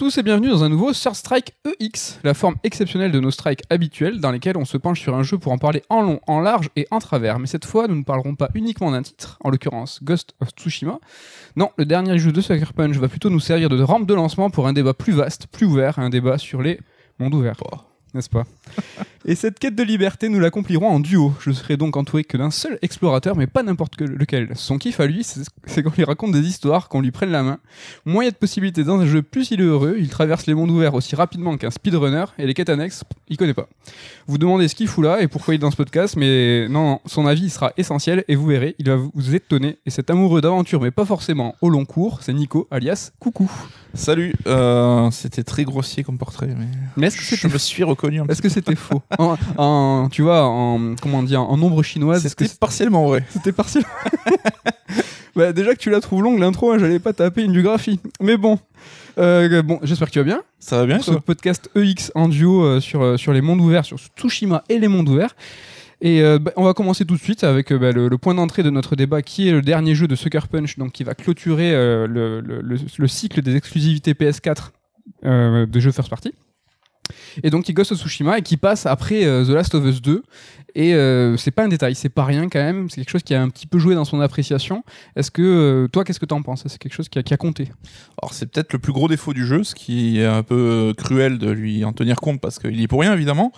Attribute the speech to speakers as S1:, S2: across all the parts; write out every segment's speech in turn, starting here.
S1: tous et bienvenue dans un nouveau Third Strike EX, la forme exceptionnelle de nos strikes habituels dans lesquels on se penche sur un jeu pour en parler en long, en large et en travers. Mais cette fois, nous ne parlerons pas uniquement d'un titre, en l'occurrence Ghost of Tsushima. Non, le dernier jeu de Sucker Punch va plutôt nous servir de rampe de lancement pour un débat plus vaste, plus ouvert, un débat sur les mondes ouverts n'est-ce pas Et cette quête de liberté, nous l'accomplirons en duo. Je serai donc entouré que d'un seul explorateur, mais pas n'importe lequel. Son kiff à lui, c'est qu'on lui raconte des histoires, qu'on lui prenne la main. Moins il y a de possibilités dans un jeu, plus il est heureux. Il traverse les mondes ouverts aussi rapidement qu'un speedrunner, et les quêtes annexes, il connaît pas. Vous demandez ce qu'il fout là et pourquoi il est dans ce podcast, mais non, son avis sera essentiel, et vous verrez, il va vous étonner. Et cet amoureux d'aventure, mais pas forcément au long cours, c'est Nico, alias Coucou.
S2: Salut, euh, c'était très grossier comme portrait, mais,
S1: est-ce que
S2: je me suis reconnu.
S1: Est-ce que c'était faux en, Tu vois, en comment dire, en nombre chinoise.
S2: C'était partiellement vrai.
S1: C'était partiellement. bah, déjà que tu la trouves longue l'intro, hein, j'allais pas taper une biographie. Mais bon, euh, bon, j'espère que tu vas bien.
S2: Ça va bien.
S1: Ce podcast EX en duo euh, sur sur les mondes ouverts, sur Tsushima et les mondes ouverts. Et euh, bah, on va commencer tout de suite avec euh, bah, le, point d'entrée de notre débat qui est le dernier jeu de Sucker Punch, donc qui va clôturer euh, le, cycle des exclusivités PS4 de jeux first party. Et donc qui of Tsushima et qui passe après The Last of Us 2. Et c'est pas un détail, c'est pas rien quand même, c'est quelque chose qui a un petit peu joué dans son appréciation. Est-ce que toi, qu'est-ce que t'en penses? C'est quelque chose qui a, qui a compté?
S2: Alors c'est peut-être le plus gros défaut du jeu, ce qui est un peu cruel de lui en tenir compte parce qu'il y est pour rien évidemment.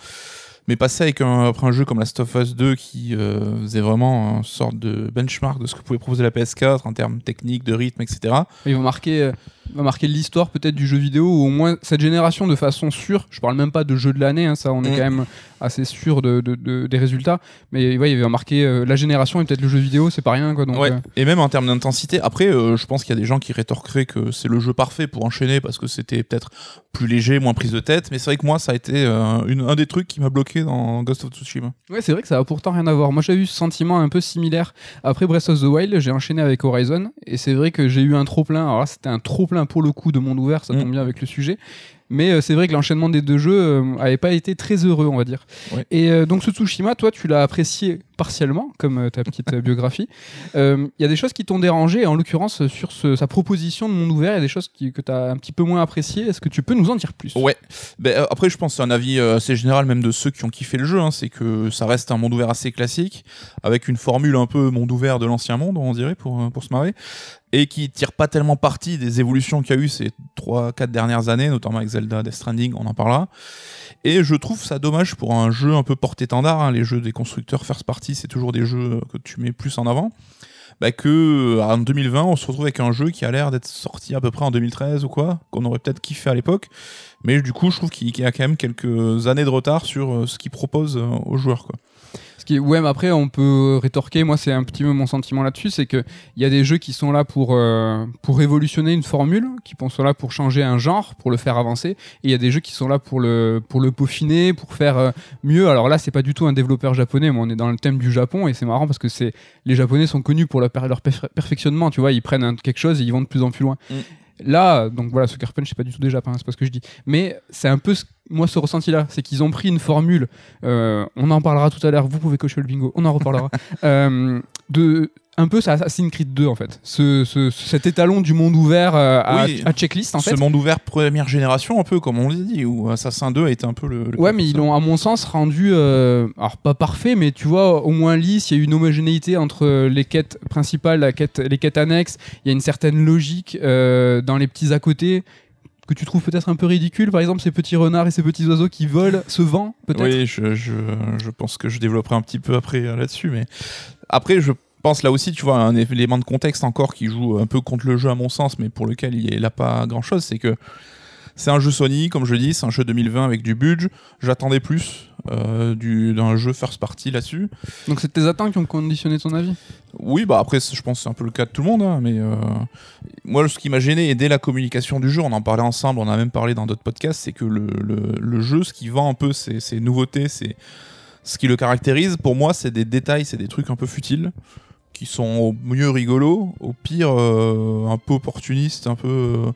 S2: Mais passer avec un, après un jeu comme Last of Us 2 qui euh, faisait vraiment une sorte de benchmark de ce que pouvait proposer la PS4 en termes techniques, de rythme, etc.
S1: Ils vont marquer, euh, va marquer l'histoire peut-être du jeu vidéo ou au moins cette génération de façon sûre. Je parle même pas de jeu de l'année, hein, ça on est mm. quand même assez sûr de, des résultats. Mais ouais, il va marquer euh, la génération et peut-être le jeu vidéo, c'est pas rien quoi. Donc,
S2: ouais. Et même en termes d'intensité. Après, je pense qu'il y a des gens qui rétorqueraient que c'est le jeu parfait pour enchaîner parce que c'était peut-être plus léger, moins prise de tête. Mais c'est vrai que moi, ça a été une, un des trucs qui m'a bloqué dans Ghost of Tsushima.
S1: Ouais, c'est vrai que ça a pourtant rien à voir. Moi, j'ai eu ce sentiment un peu similaire. Après Breath of the Wild, j'ai enchaîné avec Horizon. Et c'est vrai que j'ai eu un trop-plein. Alors là, c'était un pour le coup de monde ouvert. Ça tombe mm. bien avec le sujet. Mais euh, c'est vrai que l'enchaînement des deux jeux euh, avait pas été très heureux, on va dire. Et euh, donc ce Tsushima, toi, tu l'as apprécié partiellement, comme ta petite biographie. Il y a des choses qui t'ont dérangé, en l'occurrence sur sa proposition de monde ouvert, il y a des choses que tu as un petit peu moins appréciées. Est-ce que tu peux nous en dire plus?
S2: Ouais. Ben, après, je pense que c'est un avis assez général, même de ceux qui ont kiffé le jeu. Hein, c'est que ça reste un monde ouvert assez classique, avec une formule un peu monde ouvert de l'ancien monde, on dirait, pour, pour se marrer et qui tire pas tellement parti des évolutions qu'il y a eu ces 3-4 dernières années, notamment avec Zelda, Death Stranding, on en parlera. Et je trouve ça dommage pour un jeu un peu porte-étendard, hein. les jeux des constructeurs first party, c'est toujours des jeux que tu mets plus en avant, bah que en 2020, on se retrouve avec un jeu qui a l'air d'être sorti à peu près en 2013 ou quoi, qu'on aurait peut-être kiffé à l'époque, mais du coup, je trouve qu'il y a quand même quelques années de retard sur euh, ce qu'il propose euh, aux joueurs,
S1: ouais, mais après, on peut rétorquer. Moi, c'est un petit peu mon sentiment là-dessus, c'est que il y a des jeux qui sont là pour euh, pour révolutionner une formule, qui sont là pour changer un genre, pour le faire avancer. Et il y a des jeux qui sont là pour le pour le peaufiner, pour faire euh, mieux. Alors là, c'est pas du tout un développeur japonais, mais on est dans le thème du Japon et c'est marrant parce que c'est les Japonais sont connus pour leur, leur perfectionnement. Tu vois, ils prennent quelque chose et ils vont de plus en plus loin. Mm. Là, donc voilà, Sucker Punch, c'est pas du tout des Japon, c'est pas ce que je dis. Mais c'est un peu moi ce ressenti-là, c'est qu'ils ont pris une formule, euh, on en parlera tout à l'heure, vous pouvez cocher le bingo, on en reparlera, euh, de un peu ça Assassin's Creed 2 en fait. Ce, cet étalon du monde ouvert euh, à, checklist en
S2: fait. Ce monde ouvert première génération un peu comme on l'a dit où Assassin 2 a été un peu le.
S1: ouais mais ils l'ont à mon sens rendu euh, alors pas parfait mais tu vois au moins lisse. Il y a une homogénéité entre les quêtes principales, la quête, les quêtes annexes. Il y a une certaine logique euh, dans les petits à côté que tu trouves peut-être un peu ridicule, par exemple ces petits renards et ces petits oiseaux qui volent, ce vent, peut-être
S2: Oui, je, je, je, pense que je développerai un petit peu après là-dessus, mais après, je pense là aussi, tu vois, un élément de contexte encore qui joue un peu contre le jeu à mon sens, mais pour lequel il n'a pas grand-chose, c'est que c'est un jeu Sony, comme je dis, c'est un jeu 2020 avec du budget. J'attendais plus euh, d'un jeu first party là-dessus.
S1: Donc c'est tes attentes qui ont conditionné ton avis?
S2: Oui, bah après, je pense que c'est un peu le cas de tout le monde, hein, mais euh, moi, ce qui m'a gêné, et dès la communication du jeu, on en parlait ensemble, on a même parlé dans d'autres podcasts, c'est que le, le, jeu, ce qui vend un peu ses, nouveautés, c'est ce qui le caractérise, pour moi, c'est des détails, c'est des trucs un peu futiles qui sont au mieux rigolos, au pire euh, un peu opportunistes, un peu.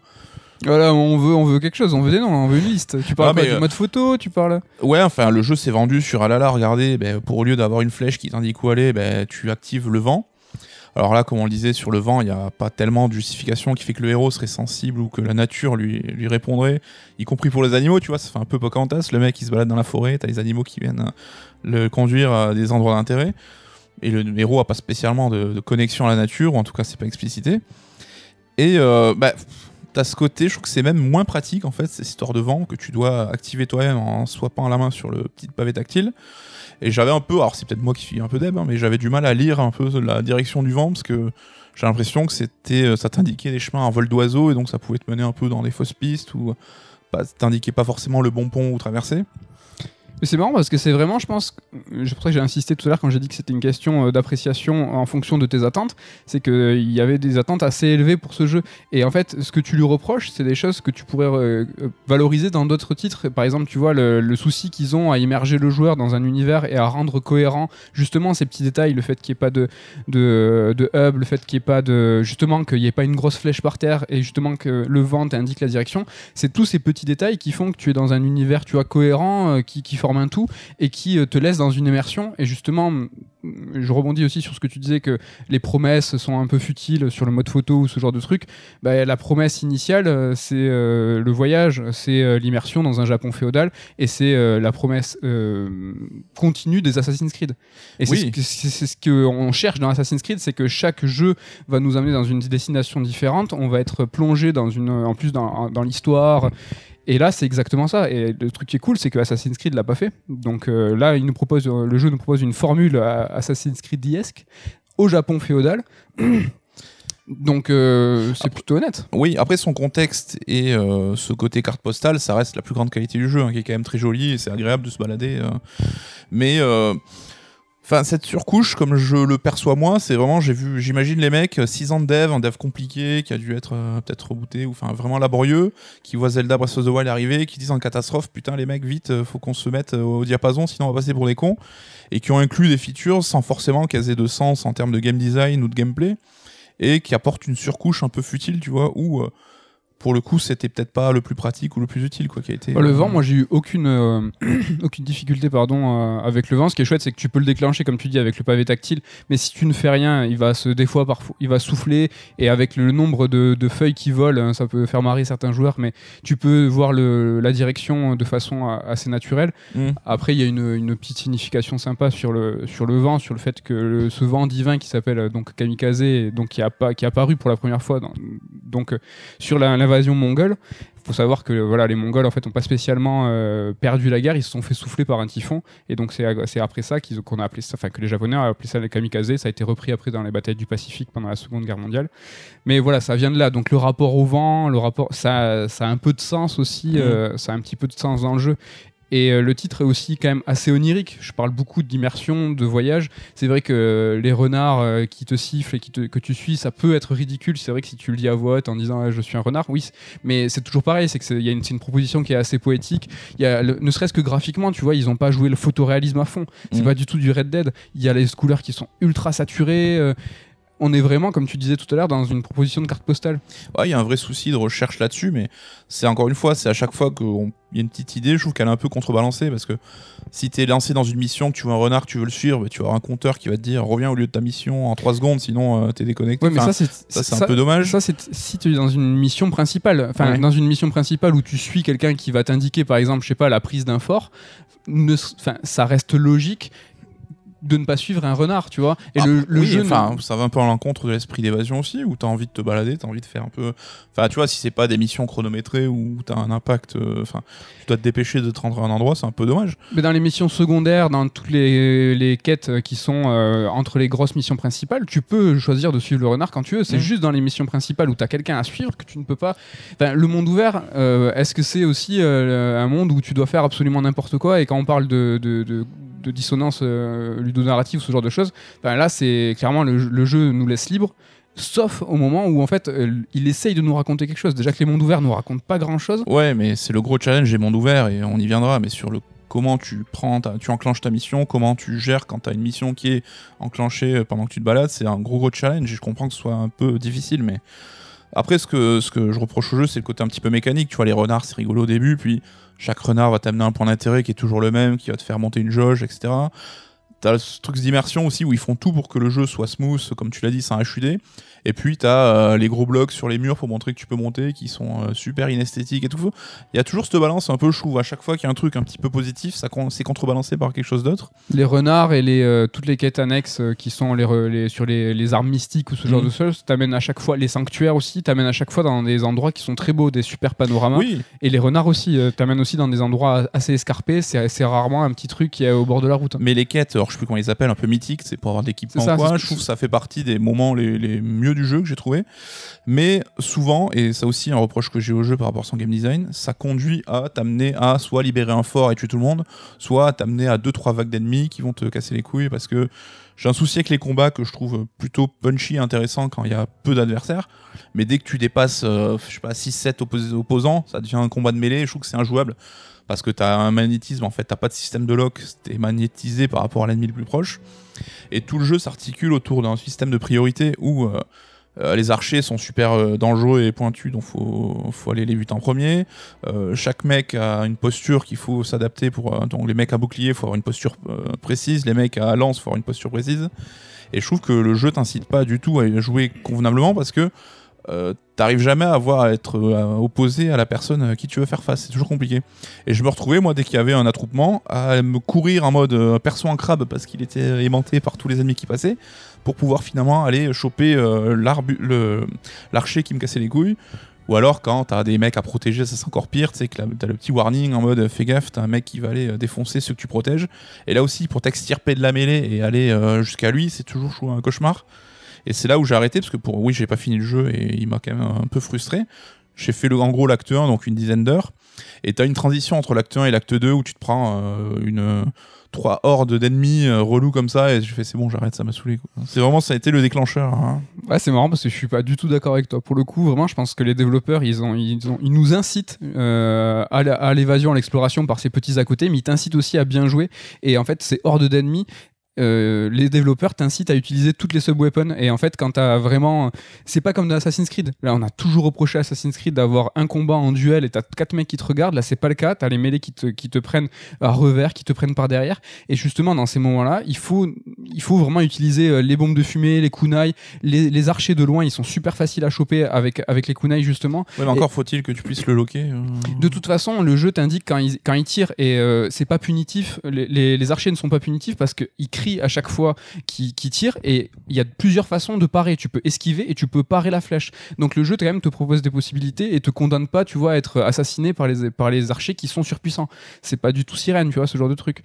S1: Voilà, on veut, on veut quelque chose, on veut des noms, on veut une liste. Tu parles ah, du euh, mode photo, tu parles.
S2: Ouais, enfin, le jeu s'est vendu sur Alala, regardez, ben, pour au lieu d'avoir une flèche qui t'indique où aller, ben, tu actives le vent. Alors là, comme on le disait, sur le vent, il n'y a pas tellement de justification qui fait que le héros serait sensible ou que la nature lui, lui répondrait, y compris pour les animaux, tu vois, ça fait un peu Pocahontas, le mec il se balade dans la forêt, t'as les animaux qui viennent le conduire à des endroits d'intérêt, et le héros a pas spécialement de, de connexion à la nature, ou en tout cas c'est pas explicité. Et euh, bah, t'as ce côté, je trouve que c'est même moins pratique en fait, cette histoire de vent que tu dois activer toi-même en swappant la main sur le petit pavé tactile. Et j'avais un peu, alors c'est peut-être moi qui suis un peu deb, hein, mais j'avais du mal à lire un peu la direction du vent parce que j'ai l'impression que c'était, euh, ça t'indiquait des chemins à vol d'oiseau et donc ça pouvait te mener un peu dans des fausses pistes ou pas, t'indiquait pas forcément le bon pont où traverser.
S1: C'est marrant parce que c'est vraiment, je pense, c'est pour ça que j'ai insisté tout à l'heure quand j'ai dit que c'était une question euh, d'appréciation en fonction de tes attentes, c'est qu'il euh, y avait des attentes assez élevées pour ce jeu. Et en fait, ce que tu lui reproches, c'est des choses que tu pourrais euh, valoriser dans d'autres titres. Par exemple, tu vois, le, souci qu'ils ont à immerger le joueur dans un univers et à rendre cohérent justement ces petits détails, le fait qu'il n'y ait pas de, de, de, hub, le fait qu'il n'y ait pas de. justement, qu'il n'y ait pas une grosse flèche par terre et justement que le vent t'indique la direction. C'est tous ces petits détails qui font que tu es dans un univers, tu vois, cohérent, qui, qui un tout et qui euh, te laisse dans une immersion. Et justement, je rebondis aussi sur ce que tu disais que les promesses sont un peu futiles sur le mode photo ou ce genre de truc. Bah, la promesse initiale, euh, c'est euh, le voyage, c'est l'immersion dans un Japon féodal et c'est la promesse continue des Assassin's Creed. Et c'est ce qu'on cherche dans Assassin's Creed, c'est que chaque jeu va nous amener dans une destination différente. On va être plongé dans une, en plus dans, dans l'histoire et là, c'est exactement ça. Et le truc qui est cool, c'est que Assassin's Creed l'a pas fait. Donc euh, là, il nous propose, euh, le jeu nous propose une formule Assassin's Creed esque au Japon féodal. Donc euh, c'est plutôt honnête.
S2: Oui, après son contexte et ce côté carte postale, ça reste la plus grande qualité du jeu, hein, qui est quand même très joli et c'est agréable de se balader. mais Enfin, cette surcouche, comme je le perçois moi, c'est vraiment, j'ai vu, j'imagine les mecs, 6 ans de dev, un dev compliqué, qui a dû être euh, peut-être rebooté, ou enfin vraiment laborieux, qui voit Zelda Breath of the Wild arriver, qui disent en catastrophe, putain les mecs, vite, euh, faut qu'on se mette euh, au diapason, sinon on va passer pour des cons, et qui ont inclus des features sans forcément caser de sens en termes de game design ou de gameplay, et qui apportent une surcouche un peu futile, tu vois, où pour le coup, c'était peut-être pas le plus pratique ou le plus utile quoi qui a été.
S1: Bah, le vent, moi j'ai eu aucune euh, aucune difficulté pardon euh, avec le vent. Ce qui est chouette, c'est que tu peux le déclencher comme tu dis avec le pavé tactile, mais si tu ne fais rien, il va se des fois parfois il va souffler et avec le nombre de, de feuilles qui volent, hein, ça peut faire marrer certains joueurs, mais tu peux voir le, la direction de façon assez naturelle. Mm. Après, il y a une, une, petite signification sympa sur le sur le vent, sur le fait que ce vent divin qui s'appelle euh, donc kamikaze, donc qui a pas qui a apparu pour la première fois, dans, donc sur la l'invasion mongole. Il faut savoir que voilà, les Mongols en fait n'ont pas spécialement euh, perdu la guerre, ils se sont fait souffler par un typhon. Et donc c'est après ça qu'on a appelé ça, enfin que les Japonais ont appelé ça les kamikazes. Ça a été repris après dans les batailles du Pacifique pendant la Seconde Guerre mondiale. Mais voilà, ça vient de là. Donc le rapport au vent, le rapport, ça, ça a un peu de sens aussi. Mmh. Euh, ça a un petit peu de sens dans le jeu. Et euh, le titre est aussi quand même assez onirique. Je parle beaucoup d'immersion, de voyage. C'est vrai que les renards euh, qui te sifflent et qui te, que tu suis, ça peut être ridicule. C'est vrai que si tu le dis à voix haute en disant je suis un renard, oui, mais c'est toujours pareil. C'est que c'est une, une, proposition qui est assez poétique. Il y a ne serait-ce que graphiquement, tu vois, ils n'ont pas joué le photoréalisme à fond. C'est mmh. pas du tout du Red Dead. Il y a les couleurs qui sont ultra saturées. On est vraiment, comme tu disais tout à l'heure, dans une proposition de carte postale.
S2: Ouais, il y a un vrai souci de recherche là-dessus, mais c'est encore une fois, c'est à chaque fois qu'il y a une petite idée, je trouve qu'elle est un peu contrebalancée, parce que si tu es lancé dans une mission, que tu vois un renard, que tu veux le suivre, bah, tu vas avoir un compteur qui va te dire reviens au lieu de ta mission en 3 secondes, sinon tu euh, t'es déconnecté.
S1: Ouais, mais ça, c'est un peu dommage. Ça, c'est si tu es dans une mission principale, enfin, dans une mission principale où tu suis quelqu'un qui va t'indiquer, par exemple, je sais pas, la prise d'un fort, ça reste logique de ne pas suivre un renard, tu vois.
S2: Et le, ah, jeu, enfin, ça va un peu à l'encontre de l'esprit d'évasion aussi, où t'as envie de te balader, t'as envie de faire un peu. Enfin, tu vois, si c'est pas des missions chronométrées où t'as un impact, euh, enfin, tu dois te dépêcher de te rendre à un endroit, c'est un peu dommage.
S1: Mais dans les missions secondaires, dans toutes les, les quêtes qui sont euh, entre les grosses missions principales, tu peux choisir de suivre le renard quand tu veux. C'est mm. juste dans les missions principales où t'as quelqu'un à suivre que tu ne peux pas. Enfin, le monde ouvert, euh, est-ce que c'est aussi un monde où tu dois faire absolument n'importe quoi? Et quand on parle de, de, de de dissonance euh, ludonarrative, ce genre de choses, ben là, c'est clairement le, jeu nous laisse libre sauf au moment où en fait euh, il essaye de nous raconter quelque chose. Déjà que les mondes ouverts nous racontent pas grand chose.
S2: Ouais, mais c'est le gros challenge des mondes ouverts et on y viendra. Mais sur le comment tu prends, tu enclenches ta mission, comment tu gères quand tu as une mission qui est enclenchée euh, pendant que tu te balades, c'est un gros gros challenge. Et je comprends que ce soit un peu difficile, mais après ce que ce que je reproche au jeu, c'est le côté un petit peu mécanique. Tu vois, les renards, c'est rigolo au début, puis chaque renard va t'amener un point d'intérêt qui est toujours le même, qui va te faire monter une jauge, etc. t'as ce truc d'immersion aussi où ils font tout pour que le jeu soit smooth, comme tu l'as dit, c'est un HUD. Et puis t'as euh, les gros blocs sur les murs pour montrer que tu peux monter, qui sont euh, super inesthétiques et tout. Il y a toujours cette balance un peu, trouve, à chaque fois qu'il y a un truc un petit peu positif, ça c'est contrebalancé par quelque chose d'autre.
S1: Les renards et les, euh, toutes les quêtes annexes qui sont les, les- sur les, les armes mystiques ou ce genre
S2: Mhm.
S1: de choses t'amènent à chaque fois, les sanctuaires aussi, t'amènent à chaque fois dans des endroits qui sont très beaux, des super panoramas.
S2: Oui,
S1: Et les renards aussi, t'amènent aussi dans des endroits assez escarpés, c'est rarement un petit truc qui est au bord de la route.
S2: mais les quêtes, alors je sais plus comment ils appellent, un peu mythiques, c'est pour avoir de l'équipement Je trouve que ça fait partie des moments les, les mieux du jeu que j'ai trouvé. Mais souvent, et ça aussi un reproche que j'ai au jeu par rapport à son game design, ça conduit à t'amener à soit libérer un fort et tuer tout le monde, soit t'amener à deux trois vagues d'ennemis qui vont te casser les couilles parce que j'ai un souci avec les combats que je trouve plutôt punchy intéressant quand il y a peu d'adversaires. Mais dès que tu dépasses, euh, je sais pas, 6-7 oppos- opposants, ça devient un combat de mêlée. Je trouve que c'est injouable parce que t'as un magnétisme en fait, t'as pas de système de lock, t'es magnétisé par rapport à l'ennemi le plus proche. Et tout le jeu s'articule autour d'un système de priorité où euh, euh, les archers sont super euh, dangereux et pointus, donc faut, faut aller les buter en premier. Euh, chaque mec a une posture qu'il faut s'adapter pour. donc les mecs à bouclier, faut avoir une posture précise. Les mecs à lance, faut avoir une posture précise. Et je trouve que le jeu t'incite pas du tout à jouer convenablement parce que t'arrives jamais à avoir à être opposé à la personne à qui tu veux faire face. C'est toujours compliqué. Et je me retrouvais, moi, dès qu'il y avait un attroupement, à me courir en mode perso en crabe parce qu'il était aimanté par tous les ennemis qui passaient pour pouvoir finalement aller choper euh, l'archer qui me cassait les couilles. Ou alors quand t'as des mecs à protéger, ça c'est encore pire, tu sais que t'as le petit warning en mode fais gaffe, t'as un mec qui va aller euh, défoncer ceux que tu protèges. Et là aussi, pour t'extirper de la mêlée et aller euh, jusqu'à lui, c'est toujours un cauchemar. Et c'est là où j'ai arrêté, parce que pour oui, j'ai pas fini le jeu et il m'a quand même un peu frustré. J'ai fait le, en gros l'acte 1, donc une dizaine d'heures. Et t'as une transition entre l'acte 1 et l'acte 2 où tu te prends une trois hordes d'ennemis euh, relous comme ça et je fais c'est bon j'arrête ça m'a saoulé c'est vraiment ça a été le déclencheur hein.
S1: Ouais, c'est marrant parce que je suis pas du tout d'accord avec toi. Pour le coup, vraiment, je pense que les développeurs, ils, ont, ils, nous incitent euh, à l'évasion, à l'exploration par ces petits à côté, mais ils t'incitent aussi à bien jouer. Et en fait, ces hordes d'ennemis, euh, les développeurs t'incitent à utiliser toutes les sub-weapons. Et en fait, quand t'as vraiment. C'est pas comme dans Assassin's Creed. Là, on a toujours reproché à Assassin's Creed d'avoir un combat en duel et t'as quatre mecs qui te regardent. Là, c'est pas le cas. T'as les mêlées qui te, qui te prennent à revers, qui te prennent par derrière. Et justement, dans ces moments-là, il faut, il faut vraiment utiliser euh, les bombes de fumée, les kunai, les, les archers de loin. Ils sont super faciles à choper avec, avec les kunai, justement.
S2: ouais, mais encore faut-il que tu puisses le loquer euh.
S1: De toute façon, le jeu t'indique quand ils, quand ils tirent et euh, c'est pas punitif. Les, les, les archers ne sont pas punitifs parce qu'ils à chaque fois qu'ils tirent et il y a plusieurs façons de parer. Tu peux esquiver et tu peux parer la flèche. Donc le jeu quand même te propose des possibilités et te condamne pas, tu vois, à être assassiné par les, par les archers qui sont surpuissants. C'est pas du tout sirène, tu vois, ce genre de truc.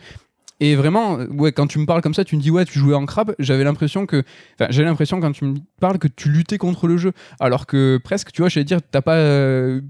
S1: Et vraiment, ouais, quand tu me parles comme ça, tu me dis ouais, tu jouais en crabe. J'avais l'impression que, enfin, j'ai l'impression quand tu me parles que tu luttais contre le jeu, alors que presque, tu vois, j'allais dire, t'as pas, euh,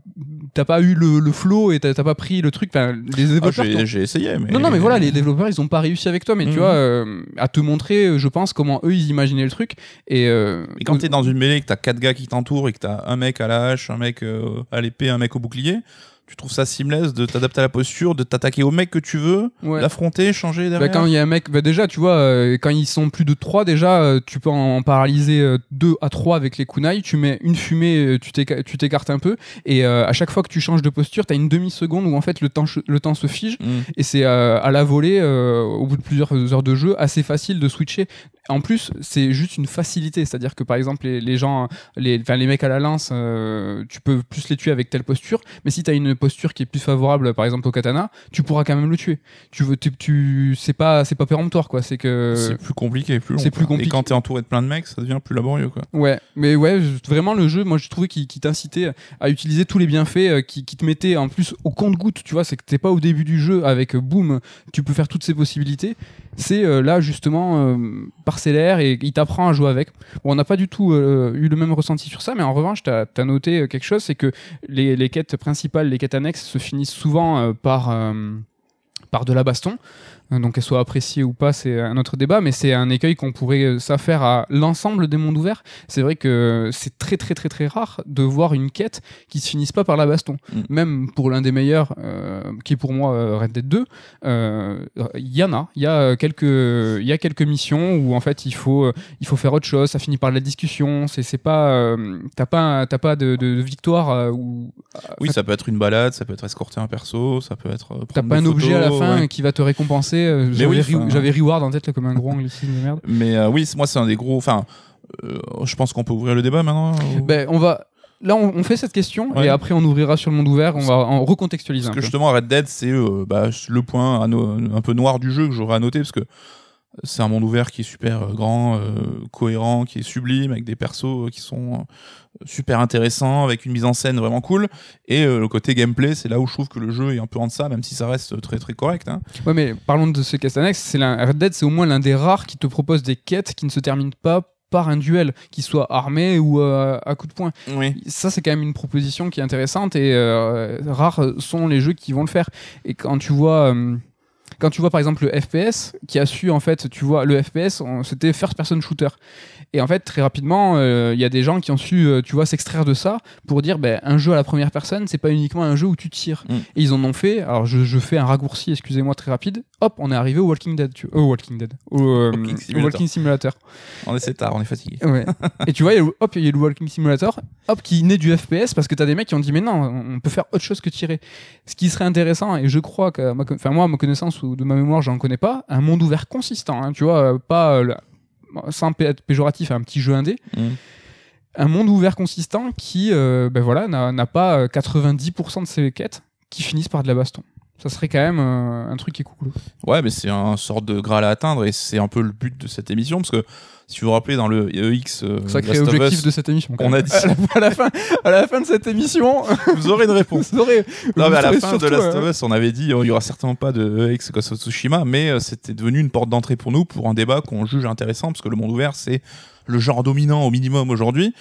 S1: t'as pas eu le, le flow et t'as pas pris le truc. Enfin, les
S2: Ah,
S1: développeurs.
S2: j'ai essayé mais
S1: non, non, mais voilà, les développeurs, ils ont pas réussi avec toi, mais tu
S2: Mhm.
S1: vois, euh, à te montrer, euh, je pense, comment eux, ils imaginaient le truc. Et, euh,
S2: Et quand t'es dans une mêlée, que t'as quatre gars qui t'entourent et que t'as un mec à la hache, un mec à l'épée, un mec au bouclier, tu trouves ça seamless de t'adapter à la posture, de t'attaquer au mec que tu veux,
S1: Ouais.
S2: l'affronter, changer
S1: Bah,
S2: derrière.
S1: quand il y a un mec, bah déjà, tu vois, euh, quand ils sont plus de 3, déjà, euh, tu peux en, en paralyser 2 à 3 avec les kunai. Tu mets une fumée, euh, tu t'éca- tu t'écartes un peu. Et euh, à chaque fois que tu changes de posture, tu as une demi-seconde où en fait le temps, ch- le temps se fige.
S2: Mm.
S1: Et c'est euh, à la volée, euh, au bout de plusieurs heures de jeu, assez facile de switcher. En plus, c'est juste une facilité. C'est-à-dire que par exemple, les, les gens, les, enfin, les mecs à la lance, euh, tu peux plus les tuer avec telle posture. Mais si tu as une posture qui est plus favorable, par exemple au katana, tu pourras quand même le tuer. Tu veux, tu, tu c'est pas, c'est pas péremptoire quoi. C'est que
S2: C'est plus compliqué, plus long.
S1: c'est plus compliqué.
S2: Et quand t'es entouré de plein de mecs, ça devient plus laborieux, quoi.
S1: Ouais, mais ouais, vraiment le jeu, moi je trouvais qu'il t'incitait à utiliser tous les bienfaits, euh, qui, qui te mettait en plus au compte-goutte, tu vois, c'est que t'es pas au début du jeu avec euh, boum, tu peux faire toutes ces possibilités. C'est euh, là justement euh, parcellaire et il t'apprend à jouer avec. On n'a pas du tout euh, eu le même ressenti sur ça, mais en revanche, t'as as noté quelque chose, c'est que les, quêtes principales, les quêtes annexes se finissent souvent par, par de la baston. Euh, Donc qu'elles soient appréciées ou pas, c'est un autre débat, mais c'est un écueil qu'on pourrait euh, ça faire à l'ensemble des mondes ouverts. C'est vrai que c'est très très très très rare de voir une quête qui se finisse pas par la baston.
S2: Mm.
S1: Même pour l'un des meilleurs, euh, qui est pour moi euh, Red Dead 2, euh, il y en a. Il y a euh, quelques il y a quelques missions où en fait il faut euh, il faut faire autre chose. Ça finit par la discussion. C'est c'est pas euh, t'as pas t'as pas de, de victoire euh, ou
S2: Oui, ça peut être une balade, ça peut être escorter un perso, ça peut être. euh,
S1: T'as pas un objet à la fin
S2: ouais.
S1: qui va te récompenser sais, euh, j'avais
S2: oui,
S1: re-
S2: enfin-
S1: j'avais Reward en tête là, comme un gros anglicisme de merde.
S2: Mais euh, oui, moi, c'est un des gros. Enfin, euh, je pense qu'on peut ouvrir le débat maintenant. ou-
S1: Ben, on va. Là, on, on fait cette question
S2: Ouais.
S1: et après on ouvrira sur le monde ouvert. On va en recontextualiser
S2: Parce
S1: un
S2: que
S1: peu.
S2: justement, Red Dead, c'est bah, le point un peu noir du jeu que j'aurais à noter parce que c'est un monde ouvert qui est super euh, grand, euh, cohérent, qui est sublime, avec des persos euh, qui sont super intéressants, avec une mise en scène vraiment cool. Et euh, le côté gameplay, c'est là où je trouve que le jeu est un peu en deçà, même si ça reste très très correct. hein.
S1: Ouais, mais parlons de ce quête annexe. C'est Red Dead, c'est au moins l'un des rares qui te propose des quêtes qui ne se terminent pas par un duel, qui soit armé ou euh, à coup de poing.
S2: Oui.
S1: Ça, c'est quand même une proposition qui est intéressante et rares sont les jeux qui vont le faire. Et quand tu vois. Quand tu vois par exemple le FPS qui a su en fait, tu vois le FPS c'était first person shooter et en fait très rapidement euh, il y a des gens qui ont su euh, tu vois s'extraire de ça pour dire ben un jeu à la première personne c'est pas uniquement un jeu où tu tires
S2: Mm.
S1: et ils en ont fait alors je, je fais un raccourci excusez-moi très rapide hop on est arrivé au Walking Dead tu... au Walking Dead au, euh,
S2: Walking Simulator.
S1: Walking Simulator
S2: On est c'est tard, on est fatigué.
S1: Ouais. et tu vois, il y a le- hop, il y a le Walking Simulator, hop, qui naît du FPS parce que t'as des mecs qui ont dit mais non, on peut faire autre chose que tirer. Ce qui serait intéressant, et je crois que, enfin moi, à ma connaissance ou de ma mémoire, j'en connais pas, un monde ouvert consistant, hein, tu vois, euh, pas euh, le- sans p- être péjoratif, un petit jeu indé.
S2: Mm.
S1: Un monde ouvert consistant qui, euh, ben voilà, n'a pas euh, 90% de ses quêtes qui finissent par de la baston. Ça serait quand même euh, un truc qui est cool.
S2: Ouais, mais c'est un sorte de graal à atteindre et c'est un peu le but de cette émission parce que si vous vous rappelez dans le EX euh,
S1: Sacré objectif
S2: Us,
S1: de cette émission.
S2: on a dit-
S1: à la, à la fin, à la fin de cette émission,
S2: vous aurez une réponse.
S1: vous aurez.
S2: Non,
S1: vous
S2: mais à la fin de Last
S1: euh,
S2: of Us, on avait dit oh, il y aura certainement pas de EX Ghost of Tsushima, mais euh, c'était devenu une porte d'entrée pour nous pour un débat qu'on juge intéressant parce que le monde ouvert c'est le genre dominant au minimum aujourd'hui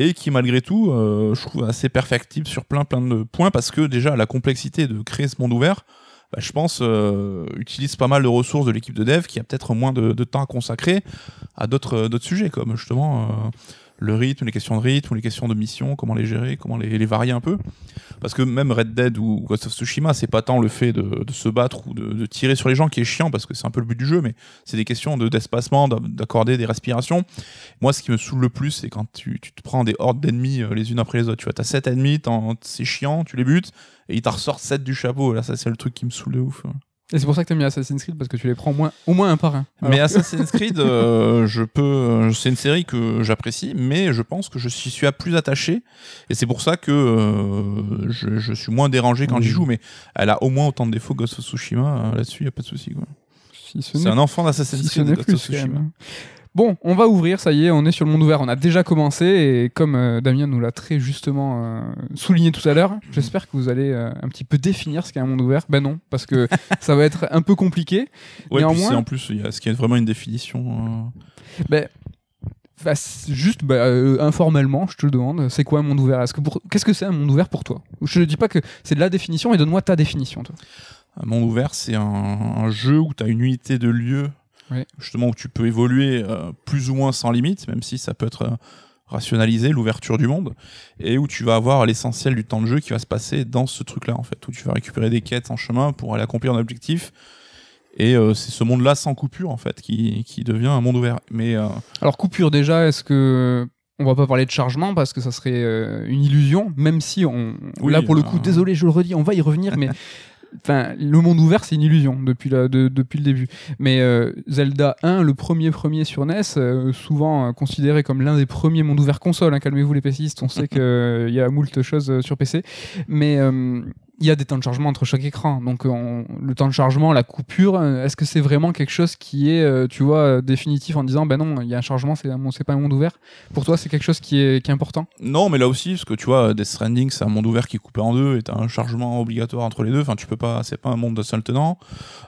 S2: et qui malgré tout, euh, je trouve assez perfectible sur plein plein de points parce que déjà la complexité de créer ce monde ouvert, bah, je pense euh, utilise pas mal de ressources de l'équipe de dev qui a peut-être moins de, temps à consacrer à d'autres d'autres sujets comme justement euh, le rythme, les questions de rythme, les questions de mission, comment les gérer, comment les, les varier un peu. Parce que même Red Dead ou Ghost of Tsushima, c'est pas tant le fait de, de se battre ou de, tirer sur les gens qui est chiant, parce que c'est un peu le but du jeu, mais c'est des questions de- d'espacement, d'a- d'accorder des respirations. Moi, ce qui me saoule le plus, c'est quand tu, tu te prends des hordes d'ennemis euh, les unes après les autres. Tu vois, t'as 7 ennemis, c'est chiant, tu les butes, et ils t'en ressortent 7 du chapeau. Là, ça, c'est le truc qui me saoule de ouf.
S1: Et c'est pour ça que t'aimes bien Assassin's Creed parce que tu les prends au moins, au moins un par un.
S2: Mais Assassin's Creed, euh, je peux, euh, c'est une série que j'apprécie, mais je pense que je suis, à plus attaché, et c'est pour ça que euh, je, je suis moins dérangé quand j'y joue. Mais elle a au moins autant de défauts que Ghost of Tsushima. Là-dessus, y a pas de souci. quoi.
S1: si
S2: C'est un enfant d'Assassin's
S1: si
S2: Creed. Ghost of Tsushima.
S1: Bon, on va ouvrir, ça y est, on est sur le monde ouvert. On a déjà commencé et comme euh, Damien nous l'a très justement euh, souligné tout à l'heure, j'espère que vous allez euh, un petit peu définir ce qu'est un monde ouvert. Ben non, parce que ça va être un peu compliqué.
S2: Ouais,
S1: Néanmoins-
S2: en plus, est-ce qu'il y a vraiment une définition
S1: Ben, bah, juste bah, euh, informellement, je te le demande, c'est quoi un monde ouvert? Pour- Qu'est-ce que c'est un monde ouvert pour toi? Je ne dis pas que c'est de la définition, mais donne-moi ta définition. Toi.
S2: Un monde ouvert, c'est un, un jeu où tu as une unité de lieu, Justement, où tu peux évoluer euh, plus ou moins sans limite, même si ça peut être euh, rationalisé, l'ouverture du monde, et où tu vas avoir l'essentiel du temps de jeu qui va se passer dans ce truc-là, en fait, où tu vas récupérer des quêtes en chemin pour aller accomplir un objectif. Et euh, c'est ce monde-là sans coupure, en fait, qui, qui devient un monde ouvert. Mais
S1: Alors, coupure déjà, est-ce que. On va pas parler de chargement parce que ça serait euh, une illusion, même si on.
S2: Oui,
S1: là, pour le coup,
S2: euh.
S1: désolé, je le redis, on va y revenir, mais. Enfin, le monde ouvert, c'est une illusion depuis, la- de- depuis le début. Mais euh, Zelda 1, le premier premier sur NES, euh, souvent euh, considéré comme l'un des premiers mondes ouverts console, hein, calmez-vous les PCistes, on sait qu'il y a moult choses sur PC. Mais il y a des temps de chargement entre chaque écran. Donc on- le temps de chargement, la coupure, euh, est-ce que c'est vraiment quelque chose qui est, euh, tu vois, euh, définitif en disant, ben non, il y a un chargement, c'est pas un monde ouvert? Pour toi, c'est quelque chose qui est, important?
S2: Non, mais là aussi, parce que tu vois, Death Stranding, c'est un monde ouvert qui est coupé en deux, et t'as un chargement obligatoire entre les deux. Enfin, tu peux pas, c'est pas un monde de seul tenant.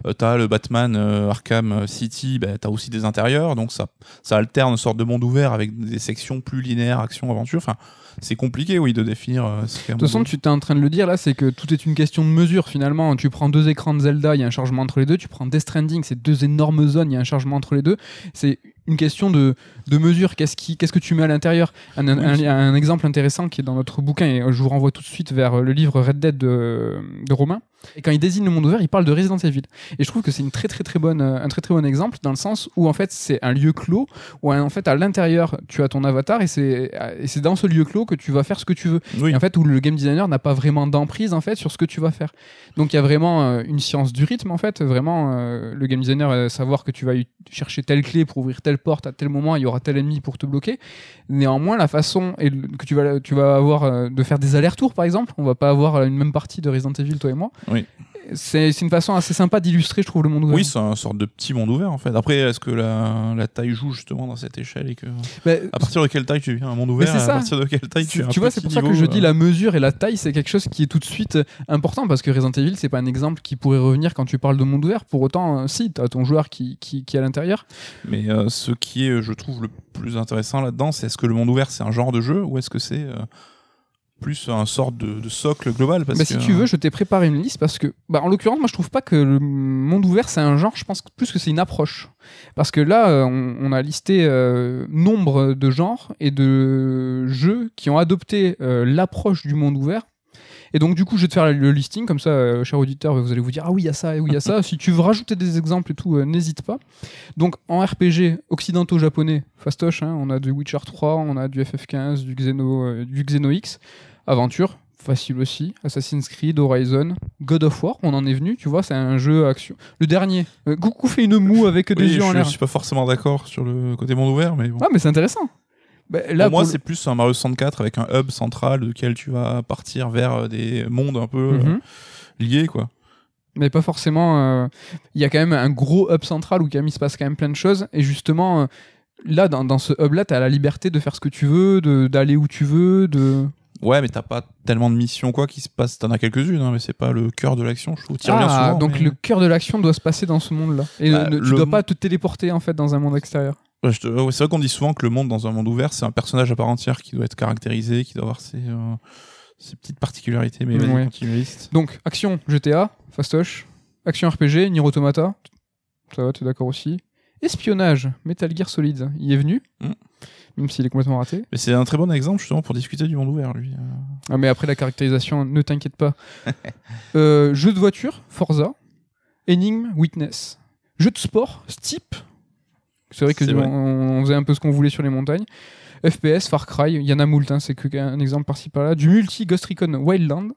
S2: Euh, t'as le Batman Arkham City, bah, t'as aussi des intérieurs, donc ça, ça alterne une sorte de monde ouvert avec des sections plus linéaires, action, aventure. Enfin, c'est compliqué, oui, de définir euh, ce qu'est un
S1: De toute façon, tu es en train de le dire là, c'est que tout est une question de mesure finalement. Tu prends deux écrans de Zelda, il y a un chargement entre les deux. Tu prends Death Stranding, c'est deux énormes zones, il y a un chargement entre les deux. C'est une question de, de mesure. Qu'est-ce qui, qu'est-ce que tu mets à l'intérieur? Un, un exemple intéressant qui est dans notre bouquin, et je vous renvoie tout de suite vers le livre Red Dead de, de Romain. Et quand il désigne le monde ouvert, il parle de Resident Evil. Et je trouve que c'est une très très très bonne, euh, un très très bon exemple dans le sens où en fait c'est un lieu clos où en fait à l'intérieur tu as ton avatar et c'est c'est dans ce lieu clos que tu vas faire ce que tu veux.
S2: Oui.
S1: Et en fait où le game designer n'a pas vraiment d'emprise en fait sur ce que tu vas faire. Donc il y a vraiment euh, une science du rythme en fait, vraiment euh, le game designer va savoir que tu vas chercher telle clé pour ouvrir telle porte à tel moment, il y aura tel ennemi pour te bloquer. Néanmoins la façon et le- que tu vas tu vas avoir euh, de faire des allers-retours par exemple, on va pas avoir une même partie de Resident Evil toi et moi.
S2: Oui.
S1: C'est une façon assez sympa d'illustrer je trouve le monde ouvert.
S2: Oui, c'est un sorte de petit monde ouvert en fait. Après, est-ce que la, la taille joue justement dans cette échelle et que
S1: Bah,
S2: à partir de quelle taille tu deviens un monde ouvert
S1: c'est
S2: À
S1: ça.
S2: partir de quelle taille tu
S1: vois, c'est pour ça que je dis la mesure et la taille, c'est quelque chose qui est tout de suite important parce que Resident Evil, c'est pas un exemple qui pourrait revenir quand tu parles de monde ouvert. Pour autant, euh, si, t'as ton joueur qui, qui, qui est à l'intérieur.
S2: Mais euh, ce qui est, je trouve, le plus intéressant là-dedans, c'est est-ce que le monde ouvert c'est un genre de jeu ou est-ce que c'est euh, plus un sorte de, de socle global parce
S1: Bah,
S2: que,
S1: si tu veux, je t'ai préparé une liste parce que, bah, en l'occurrence, moi je trouve pas que le monde ouvert c'est un genre, je pense plus que c'est une approche. Parce que là, euh, on, on a listé euh, nombre de genres et de jeux qui ont adopté euh, l'approche du monde ouvert. Et donc, du coup, je vais te faire le listing, comme ça, euh, cher auditeur, vous allez vous dire Ah oui, il y a ça, oui, il y a ça. si tu veux rajouter des exemples et tout, euh, n'hésite pas. Donc, en RPG occidentaux-japonais, fastoche, hein, on a du Witcher 3, on a du FF15, du, Xeno, euh, du Xeno X, Aventure, facile aussi, Assassin's Creed, Horizon, God of War, on en est venu, tu vois, c'est un jeu action. Le dernier, euh, Coucou fait une moue avec des
S2: Oui,
S1: yeux en
S2: je
S1: l'air.
S2: suis pas forcément d'accord sur le côté monde ouvert, mais bon.
S1: Ah, mais c'est intéressant. Bah, là,
S2: pour moi,
S1: pour le-
S2: c'est plus un Mario 64 avec un hub central duquel tu vas partir vers euh, des mondes un peu euh,
S1: Mhm.
S2: liés, quoi.
S1: mais pas forcément. euh, Il y a quand même un gros hub central où quand même il se passe quand même plein de choses. Et justement, euh, là, dans, dans ce hub-là, tu as la liberté de faire ce que tu veux, d'aller où tu veux. De...
S2: Ouais, mais t'as pas tellement de missions quoi qui se passent. T'en as quelques-unes, hein, mais c'est pas le cœur de l'action. Je trouve. T'y
S1: Ah,
S2: souvent.
S1: donc
S2: mais-
S1: le cœur de l'action doit se passer dans ce monde-là. Et
S2: Bah,
S1: ne- tu
S2: le
S1: dois pas te téléporter en fait dans un monde extérieur.
S2: Ouais, je te- ouais, c'est vrai qu'on dit souvent que le monde dans un monde ouvert, c'est un personnage à part entière qui doit être caractérisé, qui doit avoir ses, euh, ses petites particularités. Mais
S1: Ouais. Donc, action GTA, fastoche. Action RPG, Nier Automata. Ça va, tu es d'accord aussi. Espionnage, Metal Gear Solid, il est venu.
S2: Mm.
S1: Même s'il est complètement raté.
S2: Mais c'est un très bon exemple justement pour discuter du monde ouvert, lui.
S1: Ah, mais après la caractérisation, ne t'inquiète pas. Euh, jeu de voiture, Forza. Énigme, Witness. Jeu de sport, Steep. C'est vrai que on, faisait un peu ce qu'on voulait sur les montagnes. FPS, Far Cry, il y en a moult, hein, c'est que un exemple par-ci par-là. Du multi, Ghost Recon Wildland.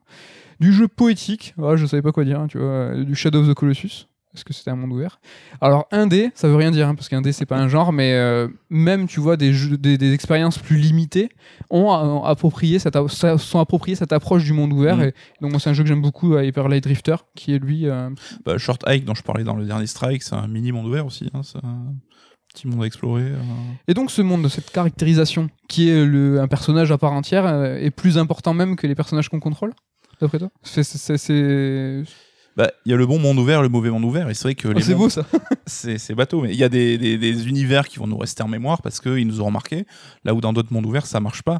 S1: Du jeu poétique, ah, je savais pas quoi dire, hein, tu vois. Du Shadow of the Colossus. Est-ce que c'était un monde ouvert? Alors, un D, ça veut rien dire, hein, parce qu'un D, c'est pas un genre, mais euh, même, tu vois, des, jeux, des, des expériences plus limitées ont, approprié cette, ça- sont appropriés cette approche du monde ouvert.
S2: Mm.
S1: Et donc, moi, c'est un jeu que j'aime beaucoup, euh, Hyper Light Drifter, qui est lui. euh,
S2: bah, Short Hike dont je parlais dans le dernier Strike, c'est un mini monde ouvert aussi. Hein, un petit monde à explorer. euh.
S1: Et donc, ce monde, cette caractérisation, qui est le, un personnage à part entière, euh, est plus important même que les personnages qu'on contrôle D'après toi? C'est
S2: Bah, il y a le bon monde ouvert, le mauvais monde ouvert, et c'est vrai que
S1: oh, c'est beau ça
S2: c'est bateau, mais il y a des, des- des univers qui vont nous rester en mémoire parce qu'ils nous auront marqué, là où dans d'autres mondes ouverts ça marche pas.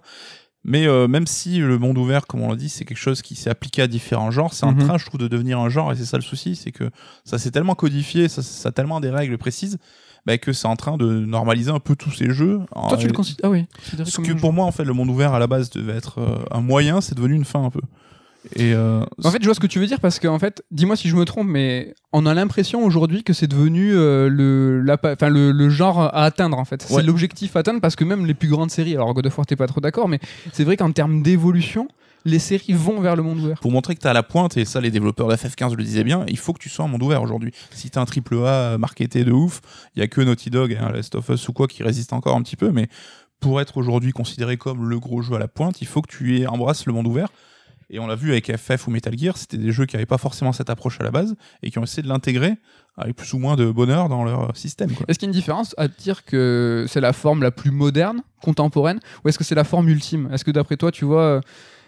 S2: Mais euh, même si le monde ouvert, comme on l'a dit, c'est quelque chose qui s'est appliqué à différents genres, c'est
S1: Mhm.
S2: en train, je trouve, de devenir un genre, et c'est ça le souci, c'est que ça s'est tellement codifié, ça, ça a tellement des règles précises, bah, que c'est en train de normaliser un peu tous ces jeux.
S1: Toi, tu le considères Ah oui. considéré
S2: Ce
S1: comme
S2: que pour moi, en fait, le monde ouvert à la base devait être euh, un moyen, c'est devenu une fin un peu. Et euh,
S1: En fait, je vois ce que tu veux dire parce qu'en fait, dis-moi si je me trompe, mais on a l'impression aujourd'hui que c'est devenu euh, le, la, enfin, le, le genre à atteindre en fait.
S2: Ouais.
S1: C'est l'objectif à atteindre parce que même les plus grandes séries, alors God of War, t'es pas trop d'accord, mais c'est vrai qu'en termes d'évolution, les séries vont vers le monde ouvert.
S2: pour montrer que tu à la pointe, et ça les développeurs de FF15 le disaient bien, il faut que tu sois un monde ouvert aujourd'hui. Si tu un triple A marketé de ouf, il y a que Naughty Dog et un Last of Us ou quoi qui résistent encore un petit peu, mais pour être aujourd'hui considéré comme le gros jeu à la pointe, il faut que tu embrasses le monde ouvert. Et on l'a vu avec FF ou Metal Gear, c'était des jeux qui n'avaient pas forcément cette approche à la base et qui ont essayé de l'intégrer avec plus ou moins de bonheur dans leur système.
S1: Est-ce qu'il y a une différence à dire que c'est la forme la plus moderne, contemporaine, ou est-ce que c'est la forme ultime? Est-ce que d'après toi, tu vois, euh,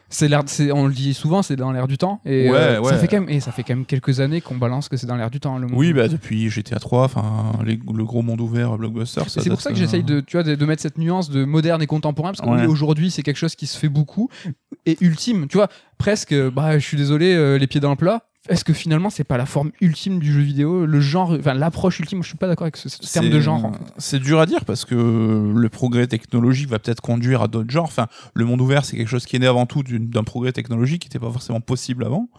S1: c'est l'air, c'est- on le dit souvent, c'est dans l'air du temps, et
S2: Ouais,
S1: euh,
S2: ouais.
S1: ça fait quand même, et ça fait quand même quelques années qu'on balance que c'est dans l'air du temps. Le monde
S2: Oui, bah depuis GTA 3, enfin les- le gros monde ouvert blockbuster.
S1: C'est pour ça que
S2: euh,
S1: j'essaye de, tu vois, de, de mettre cette nuance de moderne et contemporain, parce que
S2: Ouais.
S1: oui, aujourd'hui, c'est quelque chose qui se fait beaucoup, et ultime, tu vois, presque, bah, je suis désolé, euh, les pieds dans le plat. Est-ce que finalement, c'est pas la forme ultime du jeu vidéo, le genre, enfin, l'approche ultime? Je suis pas d'accord avec ce, ce terme de genre. en fait.
S2: C'est dur à dire parce que le progrès technologique va peut-être conduire à d'autres genres. Enfin, le monde ouvert, c'est quelque chose qui est né avant tout d'un progrès technologique qui n'était pas forcément possible avant.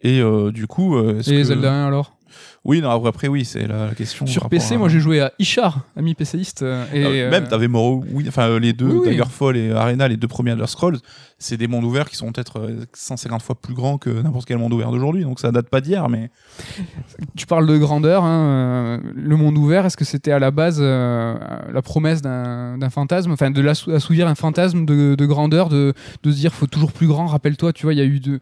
S2: Et euh, du coup, euh,
S1: Et
S2: que-
S1: Zelda 1 alors?
S2: Oui, non, après, oui, c'est la, la question.
S1: Sur PC,
S2: à-
S1: moi j'ai joué à Ishar, ami PCiste. euh, et,
S2: Euh, Même,
S1: euh,
S2: t'avais Morrow, oui, enfin les deux,
S1: Oui.
S2: Daggerfall et Arena, les deux premiers Elder Scrolls, c'est des mondes ouverts qui sont peut-être euh, 150 fois plus grands que n'importe quel monde ouvert d'aujourd'hui, donc ça date pas d'hier, mais
S1: Tu parles de grandeur, hein, le monde ouvert, est-ce que c'était à la base euh, la promesse d'un fantasme, enfin de assouvir un fantasme de, de grandeur, de, de se dire faut toujours plus grand, rappelle-toi, tu vois, il y a eu de,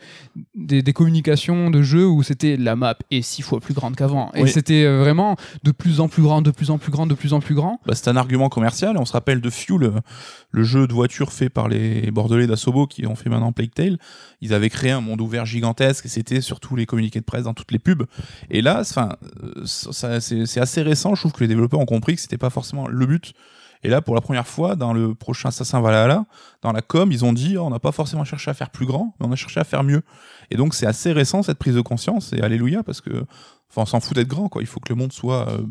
S1: des, des communications de jeux où c'était la map est six fois plus grande qu'avant, et
S2: Oui.
S1: c'était euh, vraiment de plus en plus grand, de plus en plus grand, de plus en plus grand.
S2: bah, c'est un argument commercial. On se rappelle de Fuel, euh, le jeu de voiture fait par les Bordelais d'Asobo qui ont fait maintenant Plague Tale. Ils avaient créé un monde ouvert gigantesque et c'était sur tous les communiqués de presse, dans toutes les pubs. Et là, euh, c'est c'est assez récent. Je trouve que les développeurs ont compris que c'était pas forcément le but. Et là, pour la première fois, dans le prochain Assassin Valhalla, dans la com, ils ont dit oh, on n'a pas forcément cherché à faire plus grand, mais on a cherché à faire mieux. Et donc, c'est assez récent cette prise de conscience. Et alléluia, parce que, enfin, on s'en fout d'être grand, quoi. Il faut que le monde soit euh,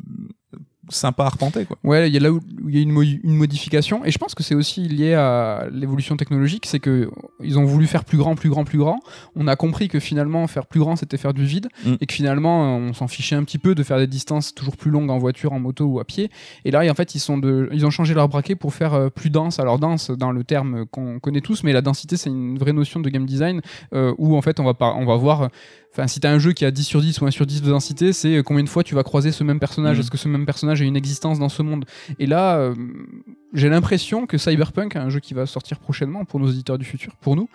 S2: sympa à arpenter, quoi.
S1: Ouais, il y a là où il y a une, mo- une modification, et je pense que c'est aussi lié à l'évolution technologique, c'est que ils ont voulu faire plus grand, plus grand, plus grand. On a compris que finalement faire plus grand, c'était faire du vide,
S2: Mm.
S1: et que finalement on s'en fichait un petit peu de faire des distances toujours plus longues en voiture, en moto ou à pied. Et là, en fait, ils sont de, ils ont changé leur braquet pour faire euh, plus dense. Alors dense dans le terme qu'on connaît tous, mais la densité c'est une vraie notion de game design euh, où en fait on va par- on va voir. Enfin, si t'as un jeu qui a 10 sur 10 ou 1 sur 10 de densité, c'est euh, combien de fois tu vas croiser ce même personnage?
S2: Mhm.
S1: Est-ce que ce même personnage a une existence dans ce monde? Et là, euh, j'ai l'impression que Cyberpunk, un jeu qui va sortir prochainement pour nos auditeurs du futur, pour nous,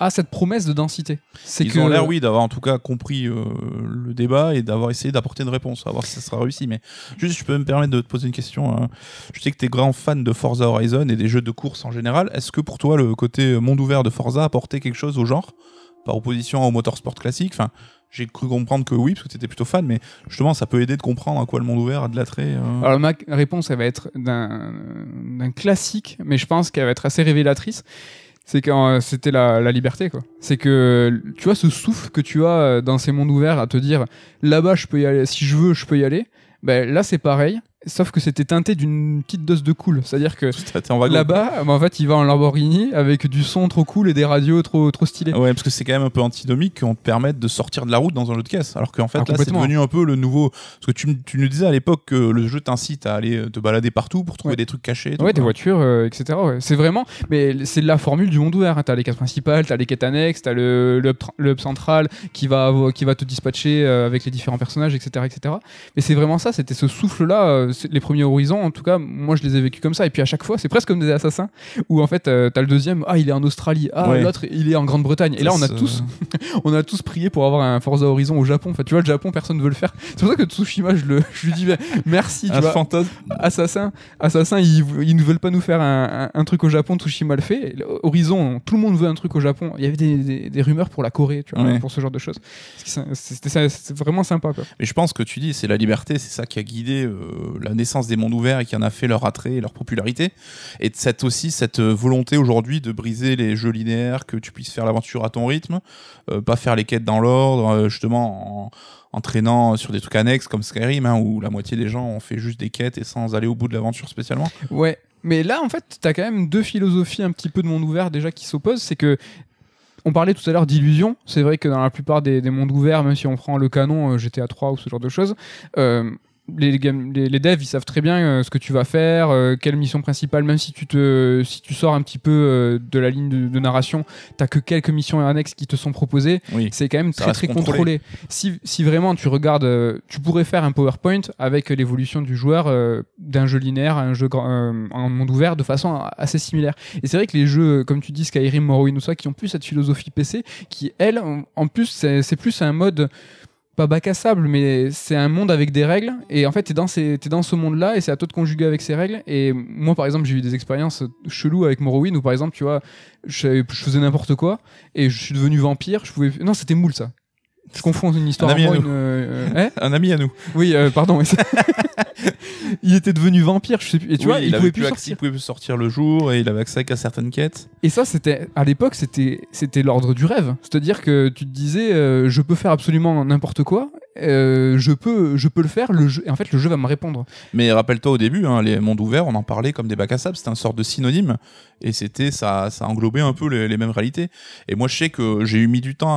S1: a cette promesse de densité. C'est
S2: Ils
S1: que
S2: ont l'air, oui, d'avoir en tout cas compris euh, le débat et d'avoir essayé d'apporter une réponse. À voir si ça sera réussi. Mais juste, je peux me permettre de te poser une question. hein. Je sais que tu es grand fan de Forza Horizon et des jeux de course en général. Est-ce que pour toi, le côté monde ouvert de Forza a apporté quelque chose au genre? Par opposition au motorsport classique Enfin, j'ai cru comprendre que oui, parce que tu étais plutôt fan, mais justement, ça peut aider de comprendre à quoi le monde ouvert a de l'attrait. euh.
S1: Alors ma réponse, elle va être d'un classique, mais je pense qu'elle va être assez révélatrice. C'est euh, c'était la, la liberté, quoi. C'est que tu vois ce souffle que tu as euh, dans ces mondes ouverts à te dire là-bas je peux y aller, si je veux je peux y aller. Ben là c'est pareil, sauf que c'était teinté d'une petite dose de cool. C'est-à-dire que là-bas, ben, en fait, il va en Lamborghini avec du son trop cool et des radios trop trop stylés.
S2: Ouais, parce que c'est quand même un peu antinomique qu'on te permette de sortir de la route dans un jeu de caisse. Alors qu'en fait,
S1: Ah,
S2: là, c'est devenu un peu le nouveau. Parce que tu, nous disais à l'époque que le jeu t'incite à aller te balader partout pour trouver
S1: Ouais.
S2: des trucs cachés. tout,
S1: Ouais, des voitures, euh, etc. ouais. C'est vraiment, mais c'est la formule du monde ouvert. hein. T'as les quêtes principales, t'as les quêtes annexes, t'as le, le, hub le hub central qui va, qui va te dispatcher euh, avec les différents personnages, etc., etc. Mais c'est vraiment ça. C'était ce souffle-là. Euh, les premiers horizons, en tout cas, moi, je les ai vécus comme ça. Et puis à chaque fois, c'est presque comme des assassins où en fait, euh, t'as le deuxième, ah, il est en Australie, ah,
S2: Ouais.
S1: l'autre, il est en Grande-Bretagne. Et là, on a tous, on a tous prié pour avoir un Forza Horizon au Japon. Enfin, tu vois, le Japon, personne ne veut le faire. C'est pour ça que Tsushima, je, le, je lui dis, merci. Tu
S2: Un
S1: vois,
S2: fantasme.
S1: Assassin, Assassin, ils, ils ne veulent pas nous faire un, un- un truc au Japon, Tsushima le fait. Horizon, tout le monde veut un truc au Japon. Il y avait des, des- des rumeurs pour la Corée, tu vois,
S2: Ouais.
S1: pour ce genre de choses. C'était vraiment sympa, quoi.
S2: Mais je pense que tu dis, c'est la liberté, c'est ça qui a guidé euh, la naissance des mondes ouverts et qui en a fait leur attrait et leur popularité. Et cette aussi cette euh, volonté aujourd'hui de briser les jeux linéaires, que tu puisses faire l'aventure à ton rythme, euh, pas faire les quêtes dans l'ordre, euh, justement en, en traînant sur des trucs annexes comme Skyrim, hein, où la moitié des gens ont fait juste des quêtes et sans aller au bout de l'aventure spécialement.
S1: Ouais. Mais là, en fait, t'as quand même deux philosophies un petit peu de monde ouvert déjà qui s'opposent. C'est que. On parlait tout à l'heure d'illusion. C'est vrai que dans la plupart des, des mondes ouverts, même si on prend le canon GTA 3 ou ce genre de choses, les, game- les, les devs ils savent très bien euh, ce que tu vas faire, euh, quelle mission principale, même si tu, te, si tu sors un petit peu euh, de la ligne de, de narration, t'as que quelques missions annexes qui te sont proposées.
S2: Oui.
S1: C'est quand même très très contrôlé.
S2: contrôlé.
S1: Si, si vraiment tu regardes, tu pourrais faire un PowerPoint avec l'évolution du joueur d'un jeu linéaire à un jeu grand- en monde ouvert de façon assez similaire. Et c'est vrai que les jeux, comme tu dis, Skyrim, Morrowind ou ça, qui ont plus cette philosophie PC, qui elle, en- plus, c'est plus un mode pas bac à sable, mais c'est un monde avec des règles. Et en fait, t'es dans, ces- t'es dans ce monde-là et c'est à toi de conjuguer avec ces règles. Et moi, par exemple, j'ai eu des expériences cheloues avec Morrowind où, par exemple, tu vois, je, je faisais n'importe quoi et je suis devenu vampire. Je pouvais... Non, c'était moule ça. Je confonds une histoire
S2: Un ami
S1: à
S2: nous.
S1: une, euh, hein
S2: Un ami à nous.
S1: oui, euh, pardon. il était devenu vampire, je sais plus. Et tu
S2: Oui,
S1: vois, il, pouvait
S2: plus accès-
S1: sortir.
S2: il pouvait plus sortir le jour et il avait accès qu'à certaines quêtes.
S1: Et ça, c'était à l'époque, c'était c'était l'ordre du rêve. C'est-à-dire que tu te disais, euh, je peux faire absolument n'importe quoi. euh, je peux, je peux le faire. Le jeu, et en fait, le jeu va me répondre.
S2: Mais rappelle-toi au début, hein, les mondes ouverts, on en parlait comme des bacs à sable, c'était une sorte de synonyme, et c'était ça, ça englobait un peu les, les mêmes réalités. Et moi, je sais que j'ai eu mis du temps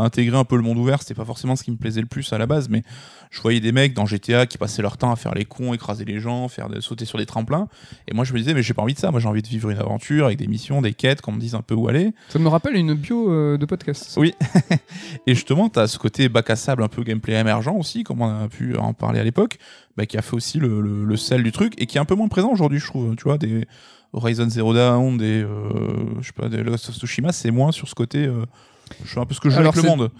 S2: à intégrer un peu le monde ouvert. C'était pas forcément ce qui me plaisait le plus à la base, mais je voyais des mecs dans GTA qui passaient leur temps à faire les cons, écraser les gens, faire de, sauter sur des tremplins. Et moi, je me disais, mais j'ai pas envie de ça. Moi, j'ai envie de vivre une aventure avec des missions, des quêtes, qu'on me dise un peu où aller.
S1: Ça me rappelle une bio euh, de podcast.
S2: Oui. et justement, tu as ce côté bac à sable, un peu gameplay émergent aussi, comme on a pu en parler à l'époque, bah, qui a fait aussi le, le, le sel du truc et qui est un peu moins présent aujourd'hui, je trouve. Tu vois, des Horizon Zero Dawn, des, euh, je sais pas, des Lost of Tsushima, c'est moins sur ce côté. Euh, je fais un peu ce que je veux avec le monde.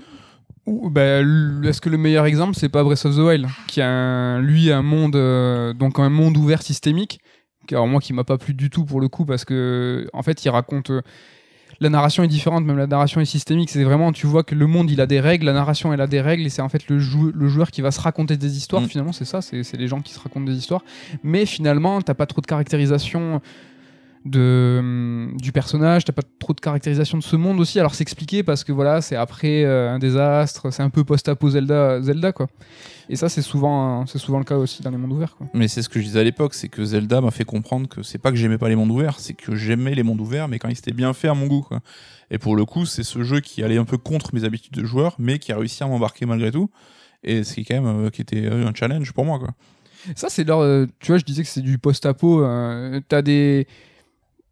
S1: Bah, Est-ce que le meilleur exemple, c'est pas Breath of the Wild, qui a un- lui un monde, euh, donc un monde ouvert systémique, qui, alors moi qui m'a pas plu du tout pour le coup, parce que en fait, il raconte. euh, la narration est différente, même la narration est systémique. C'est vraiment, tu vois que le monde il a des règles, la narration elle a des règles, et c'est en fait le, jou- le joueur qui va se raconter des histoires.
S2: Mm.
S1: Finalement, c'est ça, c'est c'est les gens qui se racontent des histoires. Mais finalement, t'as pas trop de caractérisation de, hum, du personnage, t'as pas trop de caractérisation de ce monde aussi. Alors c'est expliqué parce que voilà, c'est après euh, un désastre, c'est un peu post-apo Zelda, Zelda quoi. Et ça c'est souvent, c'est souvent le cas aussi dans les mondes ouverts quoi.
S2: Mais c'est ce que je disais à l'époque, c'est que Zelda m'a fait comprendre que c'est pas que j'aimais pas les mondes ouverts, c'est que j'aimais les mondes ouverts, mais quand ils étaient bien faits à mon goût. Quoi. Et pour le coup, c'est ce jeu qui allait un peu contre mes habitudes de joueur, mais qui a réussi à m'embarquer malgré tout. Et ce qui quand même euh, qui était euh, un challenge pour moi. Quoi.
S1: Ça c'est leur, euh, tu vois, je disais que c'est du post-apo. t'as des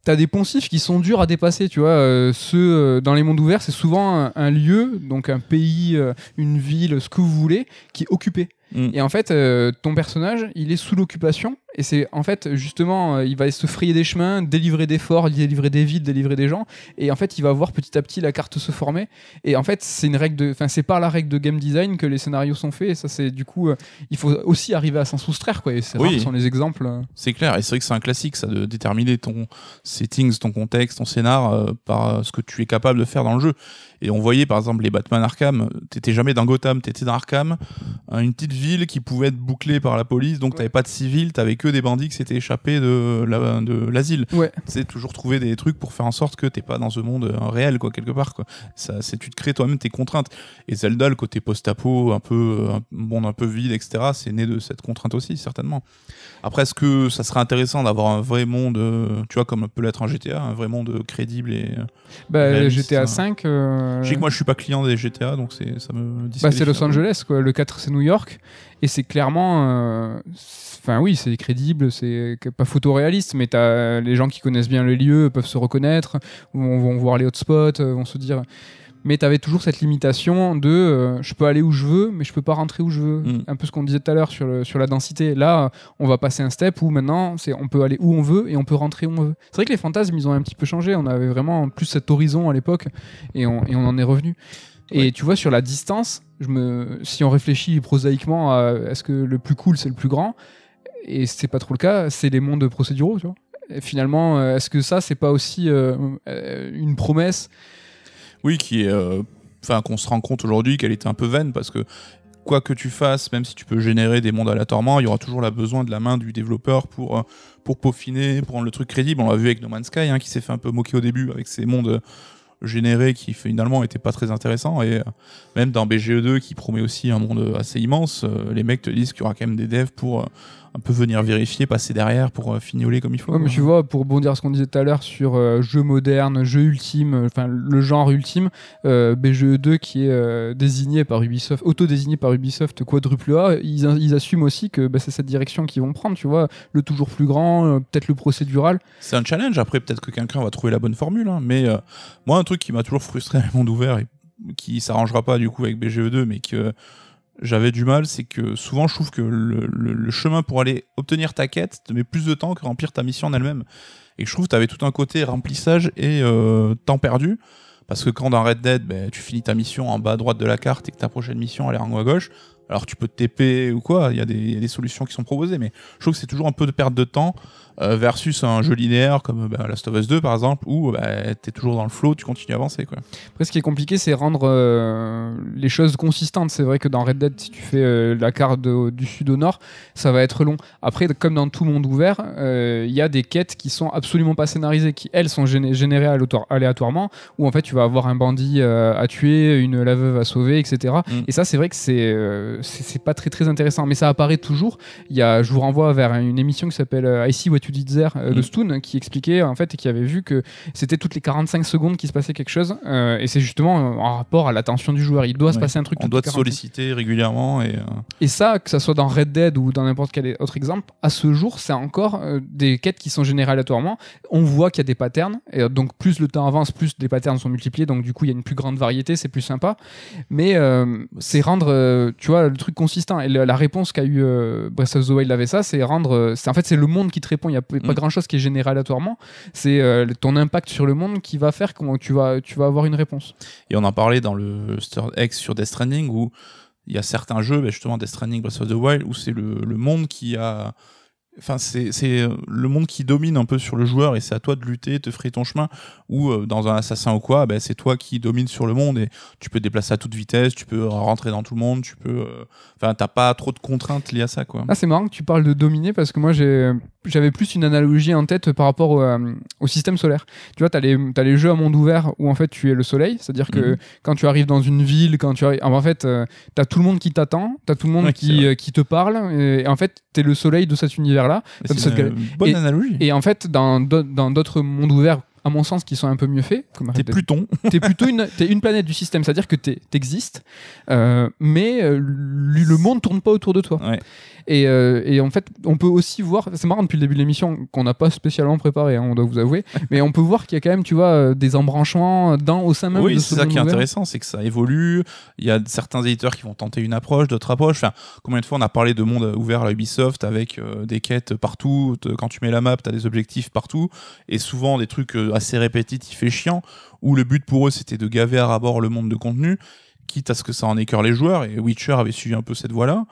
S1: T'as des poncifs qui sont durs à dépasser, tu vois. euh, ceux euh, dans les mondes ouverts, c'est souvent un, un lieu, donc un pays, euh, une ville, ce que vous voulez, qui est occupé.
S2: Mm.
S1: Et en fait, euh, ton personnage, il est sous l'occupation. Et c'est en fait, justement, euh, il va se frayer des chemins, délivrer des forts, délivrer des villes, délivrer des gens. Et en fait, il va voir petit à petit la carte se former. Et en fait, c'est une règle de, enfin, c'est par la règle de game design que les scénarios sont faits. Et ça, c'est du coup, euh, il faut aussi arriver à s'en soustraire, quoi. Et c'est
S2: Oui.
S1: sont les exemples.
S2: C'est clair, et c'est vrai que c'est un classique, ça, de déterminer ton settings, ton contexte, ton scénar par ce que tu es capable de faire dans le jeu. Et on voyait par exemple les Batman Arkham, t'étais jamais dans Gotham, t'étais dans Arkham, une petite ville qui pouvait être bouclée par la police, donc t'avais pas de civils, t'avais que des bandits qui s'étaient échappés de la- de l'asile.
S1: Ouais.
S2: C'est toujours trouver des trucs pour faire en sorte que t'es pas dans ce monde euh, réel, quoi, quelque part, quoi. Ça, c'est, tu te crées toi-même tes contraintes. Et Zelda, le côté post-apo, un peu, euh, un monde un peu vide, etc., c'est né de cette contrainte aussi, certainement. Après, est-ce que ça serait intéressant d'avoir un vrai monde, euh, tu vois, comme peut l'être un GTA, un vrai monde crédible et.
S1: Bah,
S2: Réaliste,
S1: GTA
S2: hein.
S1: 5. euh,
S2: Je sais que moi, je suis pas client des GTA, donc c'est, ça me.
S1: Bah, c'est Los. Angeles, quoi. Le 4, c'est New York. Et c'est clairement. euh, Enfin, oui, c'est crédible, c'est pas photoréaliste, mais t'as les gens qui connaissent bien le lieu peuvent se reconnaître, vont, vont voir les hotspots, euh, vont se dire. Mais t'avais toujours cette limitation de euh, je peux aller où je veux, mais je peux pas rentrer où je veux.
S2: Mm.
S1: Un peu ce qu'on disait tout à l'heure sur, le- sur la densité. Là, on va passer un step où maintenant, c'est on peut aller où on veut et on peut rentrer où on veut. C'est vrai que les fantasmes, ils ont un petit peu changé. On avait vraiment plus cet horizon à l'époque et on, et on en est revenu. Et
S2: Ouais.
S1: tu vois, sur la distance, je me, si on réfléchit prosaïquement à est-ce que le plus cool c'est le plus grand, et c'est pas trop le cas, c'est les mondes procéduraux, tu vois. Et finalement, euh, est-ce que ça, c'est pas aussi euh, euh, une promesse?
S2: Oui, qui est. euh, Enfin, qu'on se rend compte aujourd'hui qu'elle était un peu vaine parce que quoi que tu fasses, même si tu peux générer des mondes aléatoirement, il y aura toujours la besoin de la main du développeur pour, pour peaufiner, pour rendre le truc crédible. On l'a vu avec No Man's Sky, hein, qui s'est fait un peu moquer au début avec ces mondes euh, générés qui finalement étaient pas très intéressants. Et euh, même dans BGE2, qui promet aussi un monde assez immense, euh, les mecs te disent qu'il y aura quand même des devs pour euh, un peu venir vérifier, passer derrière pour euh, fignoler comme il faut.
S1: Ouais, mais
S2: quoi.
S1: tu vois, pour rebondir à ce qu'on disait tout à l'heure sur euh, jeu moderne, jeu ultime, euh, enfin le genre ultime, euh, BGE2 qui est euh, désigné par Ubisoft, auto-désigné par Ubisoft quadruple A, ils, ils assument aussi que bah, c'est cette direction qu'ils vont prendre, tu vois, le toujours plus grand, peut-être le procédural.
S2: C'est un challenge. Après, peut-être que quelqu'un va trouver la bonne formule. hein. Mais moi, un truc qui m'a toujours frustré le monde ouvert et qui s'arrangera pas du coup avec BGE2, mais que j'avais du mal, c'est que souvent je trouve que le, chemin pour aller obtenir ta quête te met plus de temps que remplir ta mission en elle-même. Et je trouve que tu avais tout un côté remplissage et euh, temps perdu. Parce que quand dans Red Dead, ben, tu finis ta mission en bas à droite de la carte et que ta prochaine mission elle est en haut à gauche, alors tu peux te TP ou quoi, il y, a des- il y a des solutions qui sont proposées, mais je trouve que c'est toujours un peu de perte de temps versus un jeu linéaire comme bah, Last of Us 2 par exemple, où bah, t'es toujours dans le flow, tu continues à avancer. Quoi.
S1: Après, ce qui est compliqué, c'est rendre euh, les choses consistantes. C'est vrai que dans Red Dead, si tu fais euh, la carte de- du sud au nord, ça va être long. Après, comme dans tout monde ouvert, euh, il y a des quêtes qui sont absolument pas scénarisées, qui elles sont géné- générées aléatoire- aléatoirement, où en fait tu vas avoir un bandit euh, à tuer, une la veuve à sauver, etc.
S2: Mm.
S1: Et ça, c'est vrai que c'est euh, euh, c'est pas très très intéressant. Mais ça apparaît toujours. Il y a, je vous renvoie vers une émission qui s'appelle euh, I See What There euh, de
S2: Mm.
S1: Stoon qui expliquait en fait et qui avait vu que c'était toutes les 45 secondes qu'il se passait quelque chose. euh, et c'est justement euh, en rapport à l'attention du joueur. Il doit se passer un truc.
S2: On doit te
S1: 45
S2: solliciter régulièrement et euh,
S1: et ça, que ça soit dans Red Dead ou dans n'importe quel autre exemple, à ce jour, c'est encore des quêtes qui sont générées aléatoirement. On voit qu'il y a des patterns, et donc plus le temps avance, plus les patterns sont multipliés, donc du coup il y a une plus grande variété, c'est plus sympa. Mais c'est rendre, tu vois, le truc consistant. Et la réponse qu'a eu Breath of the Wild avait ça, c'est rendre, c'est en fait c'est le monde qui te répond. Il a pas
S2: Mm.
S1: grand chose qui est généré aléatoirement. C'est euh, ton impact sur le monde qui va faire comment tu vas, tu vas avoir une réponse.
S2: Et on en parlait dans le Star X sur Death Stranding où il y a certains jeux, bah, justement Death Stranding, Breath of the Wild, où c'est le, le monde qui a. Enfin, c'est euh, le monde qui domine un peu sur le joueur et c'est à toi de lutter, te frayer ton chemin. Ou euh, dans un assassin ou quoi, bah, c'est toi qui domine sur le monde et tu peux te déplacer à toute vitesse, tu peux rentrer dans tout le monde, tu peux. euh, Enfin, t'as pas trop de contraintes liées à ça, quoi.
S1: Ah, c'est marrant que tu parles de dominer parce que moi j'avais plus une analogie en tête par rapport au, euh, au système solaire. Tu vois, t'as les as les jeux à monde ouvert où en fait tu es le soleil, c'est-à-dire que
S2: Mhm.
S1: quand tu arrives dans une ville, quand tu arrives, en fait t'as tout le monde qui t'attend, t'as tout le monde
S2: Ouais,
S1: qui te parle et, et en fait t'es le soleil de cet univers
S2: C'est une bonne
S1: et-
S2: analogie.
S1: Et en fait dans d'au- dans d'autres mondes ouverts à mon sens qui sont un peu mieux faits comme
S2: T'es Pluton.
S1: t'es plutôt une, une planète du système, c'est-à-dire que t'es- t'existes, euh, mais euh, le le monde tourne pas autour de toi.
S2: Ouais.
S1: Et, euh, et en fait, on peut aussi voir, c'est marrant depuis le début de l'émission qu'on n'a pas spécialement préparé, hein, on doit vous avouer, mais on peut voir qu'il y a quand même, tu vois, euh, des embranchements dans au sein même
S2: Oui, c'est
S1: ce
S2: ça qui est
S1: ouvert.
S2: intéressant, c'est que ça évolue. Il y a certains éditeurs qui vont tenter une approche, d'autres approches. Enfin, combien de fois on a parlé de monde ouvert à la Ubisoft avec euh, des quêtes partout. Quand tu mets la map, tu as des objectifs partout. Et souvent des trucs euh, assez répétitifs et chiants, où le but pour eux c'était de gaver à rabord le monde de contenu, quitte à ce que ça en écœure les joueurs. Et Witcher avait suivi un peu cette voie-là.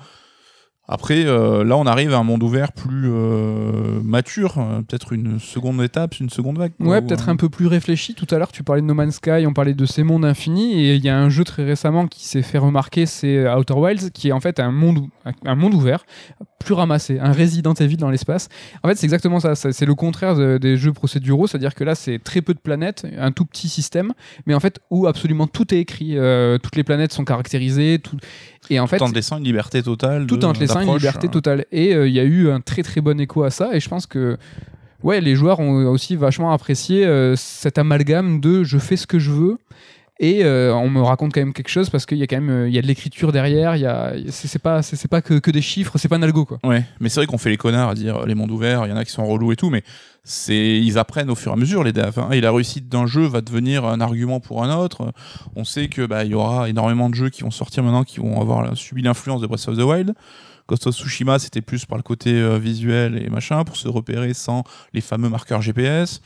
S2: Après, euh, là, on arrive à un monde ouvert plus euh, mature, euh, peut-être une seconde étape, une seconde vague. quoi,
S1: Ouais,
S2: ou,
S1: peut-être
S2: euh,
S1: un peu plus réfléchi. Tout à l'heure, tu parlais de No Man's Sky, on parlait de ces mondes infinis, et il y a un jeu très récemment qui s'est fait remarquer, c'est Outer Wilds, qui est en fait un monde, un monde ouvert, plus ramassé, un Resident Evil dans l'espace. En fait, c'est exactement ça. ça- C'est le contraire de- des jeux procéduraux, c'est-à-dire que là, c'est très peu de planètes, un tout petit système, mais en fait, où absolument tout est écrit. toutes les planètes sont caractérisées, tout... et en fait,
S2: tout en te laissant une liberté totale.
S1: tout
S2: de-
S1: en te une liberté
S2: euh.
S1: totale. Et euh, il y a eu un très très bon écho à ça, et je pense que ouais, les joueurs ont aussi vachement apprécié euh, cet amalgame de je fais ce que je veux. Et euh, on me raconte quand même quelque chose parce qu'il y a quand même euh, il y a de l'écriture derrière, il y a c'est pas c'est pas que, que des chiffres, c'est pas un algo quoi.
S2: Ouais, mais c'est vrai qu'on fait les connards à dire euh, les mondes ouverts, il y en a qui sont relous et tout, mais c'est ils apprennent au fur et à mesure les devs. hein. et la réussite d'un jeu va devenir un argument pour un autre. On sait que bah il y aura énormément de jeux qui vont sortir maintenant qui vont avoir subi l'influence de Breath of the Wild. Ghost Tsushima, c'était plus par le côté euh, visuel et machin pour se repérer sans les fameux marqueurs GPS.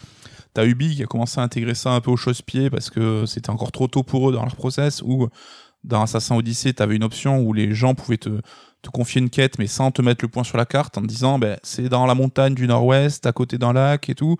S2: T'as Ubi qui a commencé à intégrer ça un peu au chausse-pied parce que c'était encore trop tôt pour eux dans leur process. Ou dans Assassin Odyssey, t'avais une option où les gens pouvaient te, te confier une quête mais sans te mettre le point sur la carte en te disant ben, c'est dans la montagne du nord-ouest, à côté d'un lac et tout.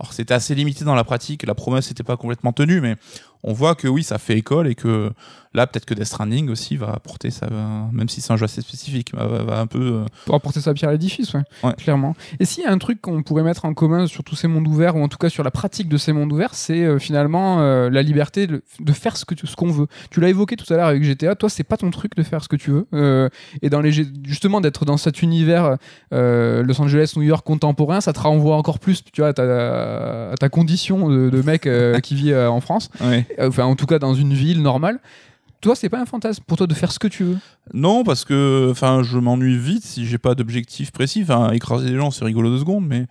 S2: Alors c'était assez limité dans la pratique, la promesse n'était pas complètement tenue, mais on voit que oui, ça fait école et que là, peut-être que Death Stranding aussi va apporter ça, même si c'est un jeu assez spécifique, va, va- un peu. euh,
S1: Pour apporter sa pierre à l'édifice, ouais,
S2: Ouais.
S1: clairement. Et s'il y a un truc qu'on pourrait mettre en commun sur tous ces mondes ouverts, ou en tout cas sur la pratique de ces mondes ouverts, c'est euh, finalement euh, la liberté de, de faire ce que tu- ce qu'on veut. Tu l'as évoqué tout à l'heure avec GTA, toi, c'est pas ton truc de faire ce que tu veux. Euh, et dans les, justement, d'être dans cet univers Los Angeles, New York contemporain, ça te renvoie encore plus tu vois, à, ta, à ta condition de, de mec qui vit en France,
S2: ouais.
S1: Euh, enfin, en tout cas, dans une ville normale. Toi, c'est pas un fantasme pour toi de faire ce que tu veux?
S2: Non, parce que enfin, je m'ennuie vite si j'ai pas d'objectif précis. Enfin, écraser des gens, c'est rigolo deux secondes, mais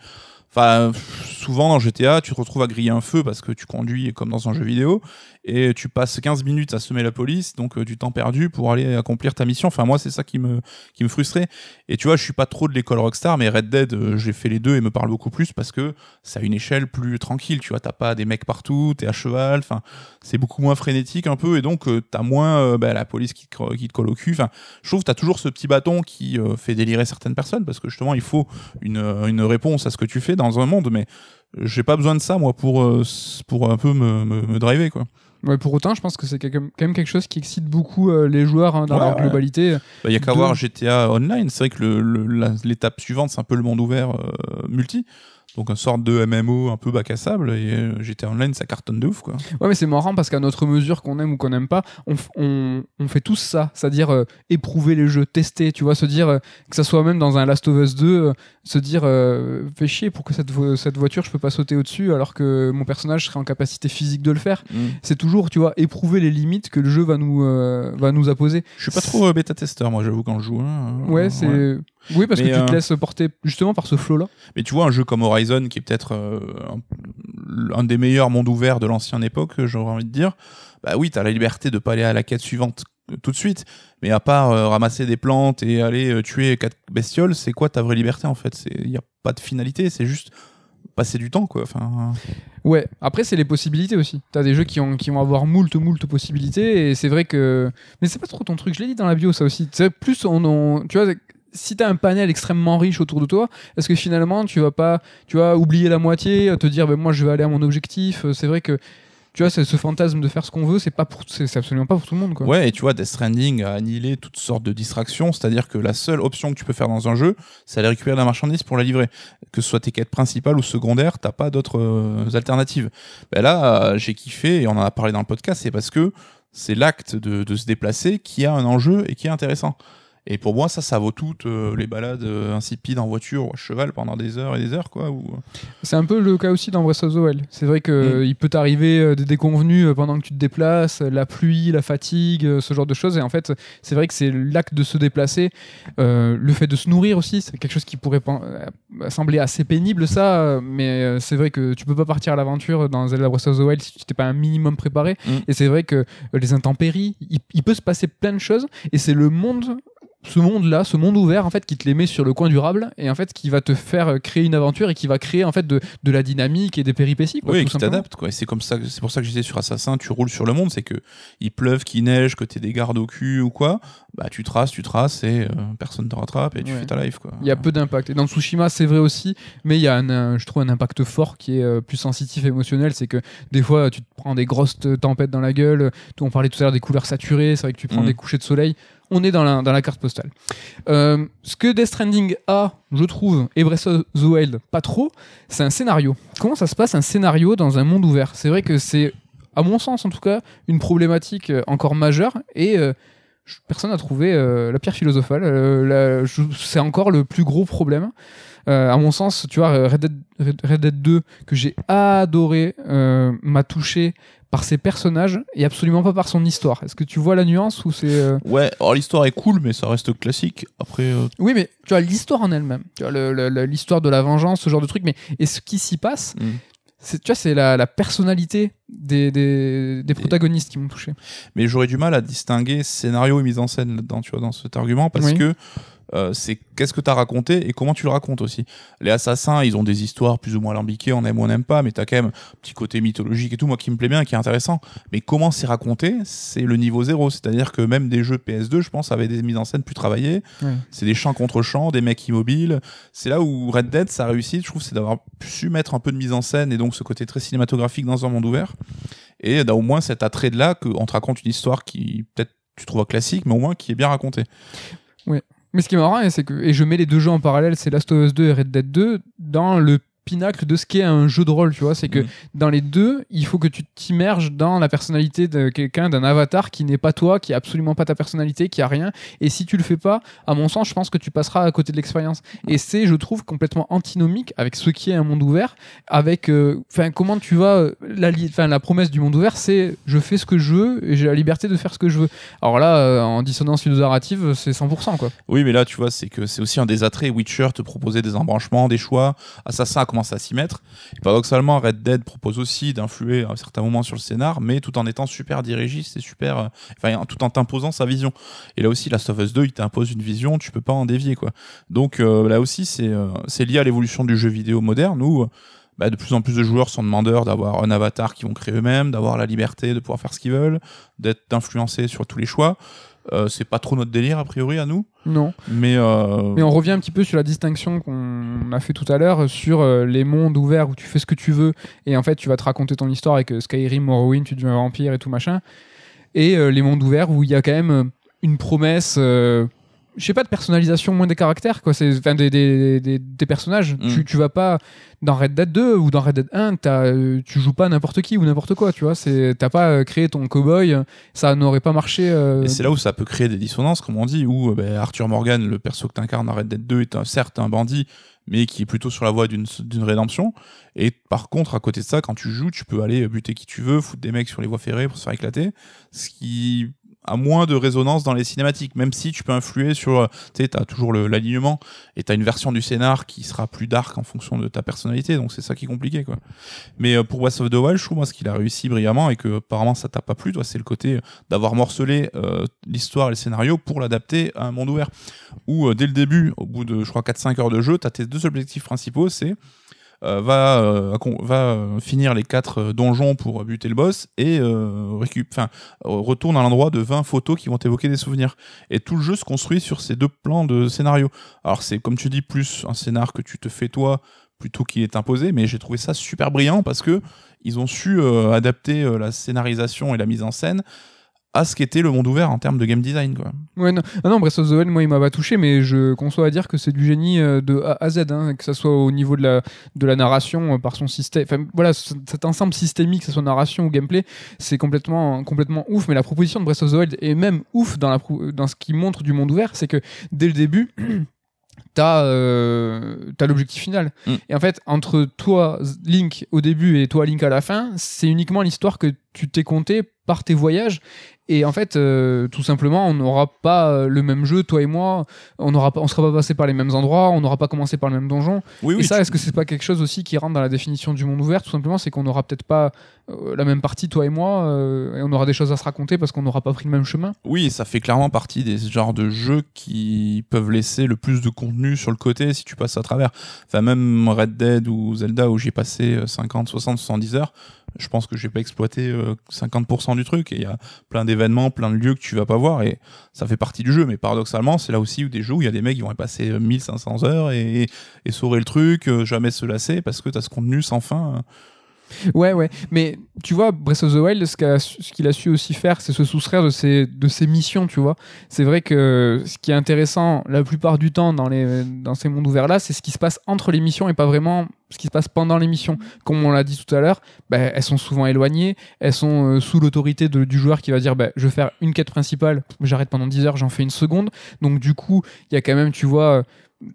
S2: enfin, souvent dans GTA, tu te retrouves à griller un feu parce que tu conduis comme dans un jeu vidéo et tu passes 15 minutes à semer la police, donc euh, du temps perdu pour aller accomplir ta mission. Enfin, moi, c'est ça qui me, qui me frustrait. Et tu vois, je suis pas trop de l'école Rockstar, mais Red Dead, euh, j'ai fait les deux et me parle beaucoup plus parce que c'est à une échelle plus tranquille. Tu vois, t'as pas des mecs partout, t'es à cheval. Enfin, c'est beaucoup moins frénétique un peu et donc euh, t'as moins bah, la police qui te, qui te colle au cul. Enfin, je trouve que t'as toujours ce petit bâton qui fait délirer certaines personnes parce que justement il faut une, une réponse à ce que tu fais dans un monde mais j'ai pas besoin de ça moi pour euh, pour un peu me, me, me driver quoi.
S1: Ouais, pour autant, je pense que c'est quand même quelque chose qui excite beaucoup euh, les joueurs hein, dans
S2: Ouais,
S1: leur
S2: ouais.
S1: globalité.
S2: Bah, y a qu'à
S1: De-
S2: voir GTA Online, c'est vrai que l'étape suivante c'est un peu le monde ouvert euh, multi. Donc une sorte de MMO un peu bac à sable et euh, GTA Online ça cartonne de ouf quoi.
S1: Ouais, mais c'est marrant parce qu'à notre mesure, qu'on aime ou qu'on n'aime pas, on, f- on, on fait tous ça. C'est-à-dire euh, éprouver les jeux, tester, tu vois, se dire euh, que ça soit même dans un Last of Us 2, euh, se dire euh, fais chier pour que cette, vo- cette voiture, je peux pas sauter au-dessus alors que mon personnage serait en capacité physique de le faire. C'est toujours, tu vois, éprouver les limites que le jeu va nous, euh, va nous apposer.
S2: Je suis pas trop euh, bêta testeur moi j'avoue quand je joue. hein.
S1: Ouais, c'est. Oui, parce
S2: Mais,
S1: que tu
S2: euh,
S1: te laisses porter justement par ce flow-là.
S2: Mais tu vois un jeu comme Horizon qui est peut-être euh, un, un des meilleurs mondes ouverts de l'ancienne époque, j'aurais envie de dire. Bah oui, t'as la liberté de pas aller à la quête suivante euh, tout de suite, mais à part euh, ramasser des plantes et aller euh, tuer quatre bestioles, c'est quoi ta vraie liberté en fait? Il y a pas de finalité, c'est juste passer du temps quoi. Enfin,
S1: Ouais, après c'est les possibilités aussi. T'as des jeux qui, ont, qui vont avoir moult, moult possibilités et c'est vrai que. Mais c'est pas trop ton truc, je l'ai dit dans la bio ça aussi. Plus on, on- Tu vois, si t'as un panel extrêmement riche autour de toi, est-ce que finalement tu vas pas tu vas oublier la moitié, te dire ben moi je vais aller à mon objectif C'est vrai que. Tu vois, ce fantasme de faire ce qu'on veut, c'est pas pour, c'est absolument pas pour tout le monde, quoi.
S2: Ouais, et tu vois, Death Stranding a annihilé toutes sortes de distractions, c'est-à-dire que la seule option que tu peux faire dans un jeu, c'est aller récupérer la marchandise pour la livrer. Que ce soit tes quêtes principales ou secondaires, t'as pas d'autres euh, alternatives. Ben là, euh, j'ai kiffé, et on en a parlé dans le podcast, c'est parce que c'est l'acte de se déplacer qui a un enjeu et qui est intéressant. Et pour moi, ça, ça vaut toutes euh, les balades euh, insipides en voiture ou à cheval pendant des heures et des heures, quoi. Ou...
S1: C'est un peu le cas aussi dans Breath of the Wild. C'est vrai que
S2: Mm.
S1: il peut t'arriver euh, des déconvenus euh, pendant que tu te déplaces, euh, la pluie, la fatigue, euh, ce genre de choses. Et en fait, c'est vrai que c'est l'acte de se déplacer, euh, le fait de se nourrir aussi, c'est quelque chose qui pourrait euh, sembler assez pénible ça, euh, mais euh, c'est vrai que tu peux pas partir à l'aventure dans Zelda Breath of the Wild si tu t'es pas un minimum préparé.
S2: Mm.
S1: Et c'est vrai que euh, les intempéries, il, il peut se passer plein de choses. Et c'est le monde ce monde-là, ce monde ouvert, en fait, qui te les met sur le coin durable et en fait qui va te faire euh, créer une aventure et qui va créer en fait de, de la dynamique et des péripéties. Quoi,
S2: oui,
S1: tout
S2: qui t'adapte, quoi. Et c'est comme ça, que- c'est pour ça que j'étais sur Assassin, tu roules sur le monde, c'est que il pleuve, qu'il neige, que t'es des gardes au cul ou quoi, bah tu traces, tu traces et euh, personne te rattrape et tu
S1: Ouais.
S2: fais ta life, quoi.
S1: Il y a peu d'impact. Et dans Tsushima, c'est vrai aussi, mais il y a un, un- je trouve un impact fort qui est euh, plus sensitif émotionnel. C'est que des fois, tu te prends des grosses t- tempêtes dans la gueule. On parlait tout à l'heure des couleurs saturées. C'est vrai que tu prends
S2: Mm.
S1: des couchers de soleil. On est dans la, carte postale. Euh, ce que Death Stranding a, je trouve, et Breath of the Wild, pas trop, c'est un scénario. Comment ça se passe un scénario dans un monde ouvert? C'est vrai que c'est, à mon sens en tout cas, une problématique euh, encore majeure et euh, personne n'a trouvé la pierre philosophale. C'est encore le plus gros problème. Euh, à mon sens, tu vois, Red Dead, Red- Red Dead 2, que j'ai adoré, euh, m'a touché par ses personnages et absolument pas par son histoire. Est-ce que tu vois la nuance ou c'est euh,
S2: Ouais, alors l'histoire est cool, mais ça reste classique. Après, euh,
S1: Oui, mais tu vois l'histoire en elle-même, tu le- l'histoire de la vengeance, ce genre de truc. Mais et ce qui s'y passe,
S2: Mm.
S1: c'est tu vois, c'est la, la personnalité des, des, des protagonistes qui m'ont touché.
S2: mais j'aurais du mal à distinguer scénario et mise en scène là-dedans, tu vois, dans cet argument, parce
S1: Oui.
S2: que euh, c'est qu'est-ce que tu as raconté et comment tu le racontes aussi. Les assassins, ils ont des histoires plus ou moins alambiquées, on aime ou on n'aime pas, mais t'as quand même un petit côté mythologique et tout, moi qui me plaît bien, qui est intéressant. Mais comment c'est raconté, c'est le niveau zéro. C'est-à-dire que même des jeux PS2, je pense, avaient des mises en scène plus travaillées.
S1: Ouais.
S2: C'est des champs contre champs, des mecs immobiles. C'est là où Red Dead, ça a réussi, je trouve, c'est d'avoir su mettre un peu de mise en scène et donc ce côté très cinématographique dans un monde ouvert. Et d'au moins cet attrait-là qu'on te raconte une histoire qui, peut-être, tu trouves classique, mais au moins qui est bien racontée.
S1: Mais ce qui est marrant, et c'est que et je mets les deux jeux en parallèle, c'est Last of Us 2 et Red Dead 2 dans le pinacle de ce qu'est un jeu de rôle, tu vois, c'est que
S2: Mm.
S1: dans les deux, il faut que tu t'immerges dans la personnalité de quelqu'un, d'un avatar qui n'est pas toi, qui a absolument pas ta personnalité, qui a rien. Et si tu le fais pas, à mon sens, je pense que tu passeras à côté de l'expérience. Et c'est, je trouve, complètement antinomique avec ce qui est un monde ouvert, avec, euh, enfin, comment tu vas, euh, la, la promesse du monde ouvert, c'est je fais ce que je veux et j'ai la liberté de faire ce que je veux. Alors là, euh, en dissonance narrative, c'est 100%, quoi.
S2: Oui, mais là, tu vois, c'est que c'est aussi un des attraits. Witcher te proposait des embranchements, des choix. Assassin a commencé à s'y mettre. Et paradoxalement, Red Dead propose aussi d'influer à certains moments sur le scénar, mais tout en étant super dirigiste et super. euh, Enfin, tout en t'imposant sa vision. Et là aussi, Last of Us 2, il t'impose une vision, tu peux pas en dévier, quoi. Donc euh, là aussi, c'est euh, c'est lié à l'évolution du jeu vidéo moderne où. bah, de plus en plus de joueurs sont demandeurs d'avoir un avatar qu'ils vont créer eux-mêmes, d'avoir la liberté de pouvoir faire ce qu'ils veulent, d'être influencés sur tous les choix. Euh, c'est pas trop notre délire a priori à nous,
S1: Non.
S2: mais euh,
S1: Mais on revient un petit peu sur la distinction qu'on a fait tout à l'heure sur euh, les mondes ouverts où tu fais ce que tu veux et en fait tu vas te raconter ton histoire avec Skyrim, Morrowind, tu deviens un vampire et tout machin. Et les mondes ouverts où il y a quand même une promesse je sais pas de personnalisation moins des caractères quoi. C'est enfin des, des, des, des personnages.
S2: Mm.
S1: tu, tu vas pas dans Red Dead 2 ou dans Red Dead 1 t'as, euh, tu joues pas n'importe qui ou n'importe quoi tu vois. C'est t'as pas euh, créé ton cowboy ça n'aurait pas marché euh,
S2: Et c'est là où ça peut créer des dissonances, comme on dit, où ben, Arthur Morgan, le perso que t'incarnes dans Red Dead 2, est un- certes un bandit, mais qui est plutôt sur la voie d'une d'une rédemption. Et par contre, à côté de ça, quand tu joues, tu peux aller buter qui tu veux, foutre des mecs sur les voies ferrées pour se faire éclater, ce qui a moins de résonance dans les cinématiques, même si tu peux influer sur, euh, tu sais, t'as toujours l'alignement, et t'as une version du scénar qui sera plus dark en fonction de ta personnalité, donc c'est ça qui est compliqué, quoi. Mais euh, pour Breath of the Wild, je trouve moi ce qu'il a réussi brillamment et que apparemment ça t'a pas plu, toi, c'est le côté d'avoir morcelé euh, l'histoire et le scénario pour l'adapter à un monde ouvert. Où euh, dès le début, au bout de je crois 4-5 heures de jeu, t'as tes deux objectifs principaux, c'est euh, va, euh, va euh, finir les quatre euh, donjons pour buter le boss et euh, euh, retourne à l'endroit de 20 photos qui vont t'évoquer des souvenirs. Et tout le jeu se construit sur ces deux plans de scénario. Alors c'est comme tu dis plus un scénar que tu te fais toi plutôt qu'il est imposé, mais j'ai trouvé ça super brillant parce que ils ont su euh, adapter euh, la scénarisation et la mise en scène à ce qu'était le monde ouvert en termes de game design. Quoi.
S1: Ouais, non. Ah non, Breath of the Wild, moi, il m'a pas touché, mais je conçois à dire que c'est du génie euh, de A à Z, hein, que ça soit au niveau de la, de la narration, euh, par son système. Enfin, voilà, cet ensemble systémique, que ce soit narration ou gameplay, c'est complètement, complètement ouf. Mais la proposition de Breath of the Wild est même ouf dans, la, dans ce qui montre du monde ouvert, c'est que dès le début, t'as euh, l'objectif final.
S2: Mm.
S1: Et en fait, entre toi, Link, au début, et toi, Link, à la fin, c'est uniquement l'histoire que tu t'es compté par tes voyages. Et en fait, euh, tout simplement, on n'aura pas euh, le même jeu, toi et moi. On n'aura pas, on sera pas passé par les mêmes endroits. On n'aura pas commencé par le même donjon.
S2: Oui,
S1: et ça, est-ce que c'est pas quelque chose aussi qui rentre dans la définition du monde ouvert? Tout simplement, c'est qu'on n'aura peut-être pas euh, la même partie, toi et moi, euh, et on aura des choses à se raconter parce qu'on n'aura pas pris le même chemin.
S2: Oui, ça fait clairement partie des genres de jeux qui peuvent laisser le plus de contenu sur le côté si tu passes à travers. Enfin, même Red Dead ou Zelda où j'ai passé euh, 50, 60, 70 heures, je pense que j'ai pas exploité 50% du truc. Et il y a plein d'événements, plein de lieux que tu vas pas voir et ça fait partie du jeu. Mais paradoxalement, c'est là aussi où des jeux où il y a des mecs qui vont y passer euh, 1500 heures et, et le truc, euh, jamais se lasser parce que t'as ce contenu sans fin.
S1: Ouais, ouais. Mais tu vois, Breath of the Wild, ce qu'il a, su- aussi faire, c'est se soustraire de ses, missions, tu vois. C'est vrai que ce qui est intéressant la plupart du temps dans, ces mondes ouverts-là, c'est ce qui se passe entre les missions et pas vraiment ce qui se passe pendant les missions. Comme on l'a dit tout à l'heure, bah, elles sont souvent éloignées, elles sont euh, sous l'autorité du joueur qui va dire bah, je vais faire une quête principale, j'arrête pendant 10 heures, j'en fais une seconde. Donc du coup, il y a quand même, tu vois,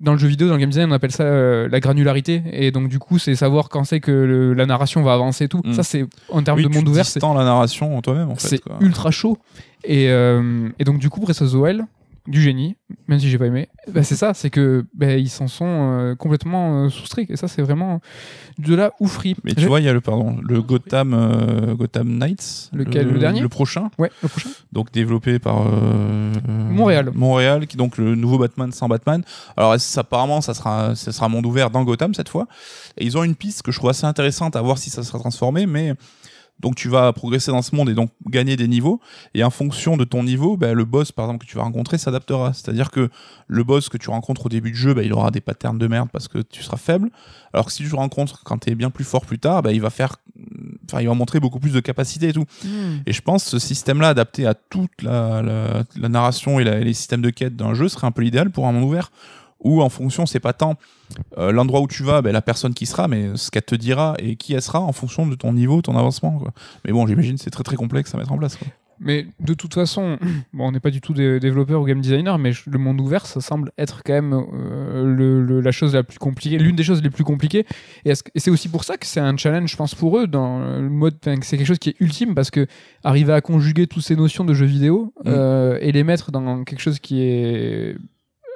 S1: dans le jeu vidéo, dans le game design, on appelle ça euh, la granularité. Et donc du coup, c'est savoir quand c'est que le- la narration va avancer et tout.
S2: Mm.
S1: Ça, c'est en termes
S2: Oui,
S1: de monde ouvert, c'est
S2: la narration en toi-même en fait.
S1: c'est ultra chaud. Et, euh, et donc, du coup, Breath of the Wild, du génie, même si j'ai pas aimé, bah, c'est ça, c'est que bah, ils s'en sont euh, complètement euh, soustraits. Et ça, c'est vraiment de la oufrie.
S2: Mais tu vois, il y a le pardon, le Gotham, euh, Gotham Knights,
S1: Lequel, le dernier
S2: le prochain,
S1: Ouais, le prochain.
S2: donc développé par euh,
S1: Montréal.
S2: Montréal, qui est donc le nouveau Batman sans Batman. Alors apparemment, ça sera, ça sera monde ouvert dans Gotham cette fois. Et ils ont une piste que je trouve assez intéressante à voir si ça sera transformé, mais donc tu vas progresser dans ce monde et donc gagner des niveaux. Et en fonction de ton niveau, bah, le boss par exemple que tu vas rencontrer s'adaptera. C'est-à-dire que le boss que tu rencontres au début du jeu, bah, il aura des patterns de merde parce que tu seras faible. Alors que si tu le rencontres quand tu es bien plus fort plus tard, bah, il va faire, enfin il va montrer beaucoup plus de capacité et tout. Et je pense que ce système-là adapté à toute la, la- la narration et, la- et les systèmes de quête d'un jeu serait un peu l'idéal pour un monde ouvert où en fonction c'est pas tant euh, l'endroit où tu vas, ben, la personne qui sera, mais ce qu'elle te dira et qui elle sera en fonction de ton niveau, ton avancement. Quoi. Mais bon, j'imagine c'est très très complexe à mettre en place. Quoi.
S1: Mais de toute façon, bon, on n'est pas du tout des développeurs ou game designers, mais le monde ouvert, ça semble être quand même euh, le- le- la chose la plus compliquée, l'une des choses les plus compliquées. Et, c'est aussi pour ça que c'est un challenge, je pense, pour eux, dans le mode, c'est quelque chose qui est ultime, parce que arriver à conjuguer toutes ces notions de jeux vidéo
S2: Mm.
S1: euh, et les mettre dans quelque chose qui est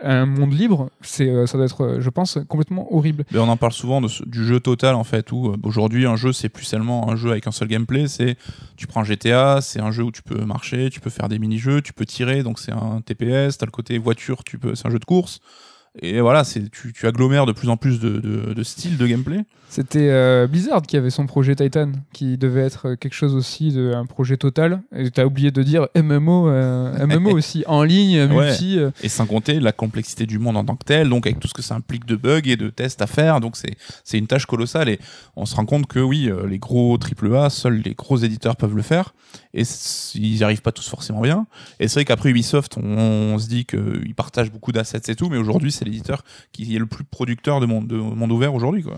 S1: un monde libre, c'est, euh, ça doit être, euh, je pense, complètement horrible.
S2: Mais on en parle souvent du jeu total en fait, où euh, aujourd'hui un jeu c'est plus seulement un jeu avec un seul gameplay, c'est tu prends GTA, c'est un jeu où tu peux marcher, tu peux faire des mini-jeux, tu peux tirer, donc c'est un TPS, t'as le côté voiture, tu peux, c'est un jeu de course. Et voilà, c'est tu, tu agglomères de plus en plus de, de, de styles de gameplay.
S1: C'était euh, Blizzard qui avait son projet Titan, qui devait être quelque chose aussi de un projet total. Et t'as oublié de dire MMO, euh, MMO aussi en ligne, multi. euh.
S2: Et sans compter la complexité du monde en tant que tel, donc avec tout ce que ça implique de bugs et de tests à faire. Donc c'est c'est une tâche colossale. Et on se rend compte que oui, euh, les gros AAA, seuls les gros éditeurs peuvent le faire. Et ils n'y arrivent pas tous forcément bien. Et c'est vrai qu'après Ubisoft, on, on se dit qu'ils partagent beaucoup d'assets et tout, mais aujourd'hui, c'est l'éditeur qui est le plus producteur de monde, de monde ouvert aujourd'hui. quoi.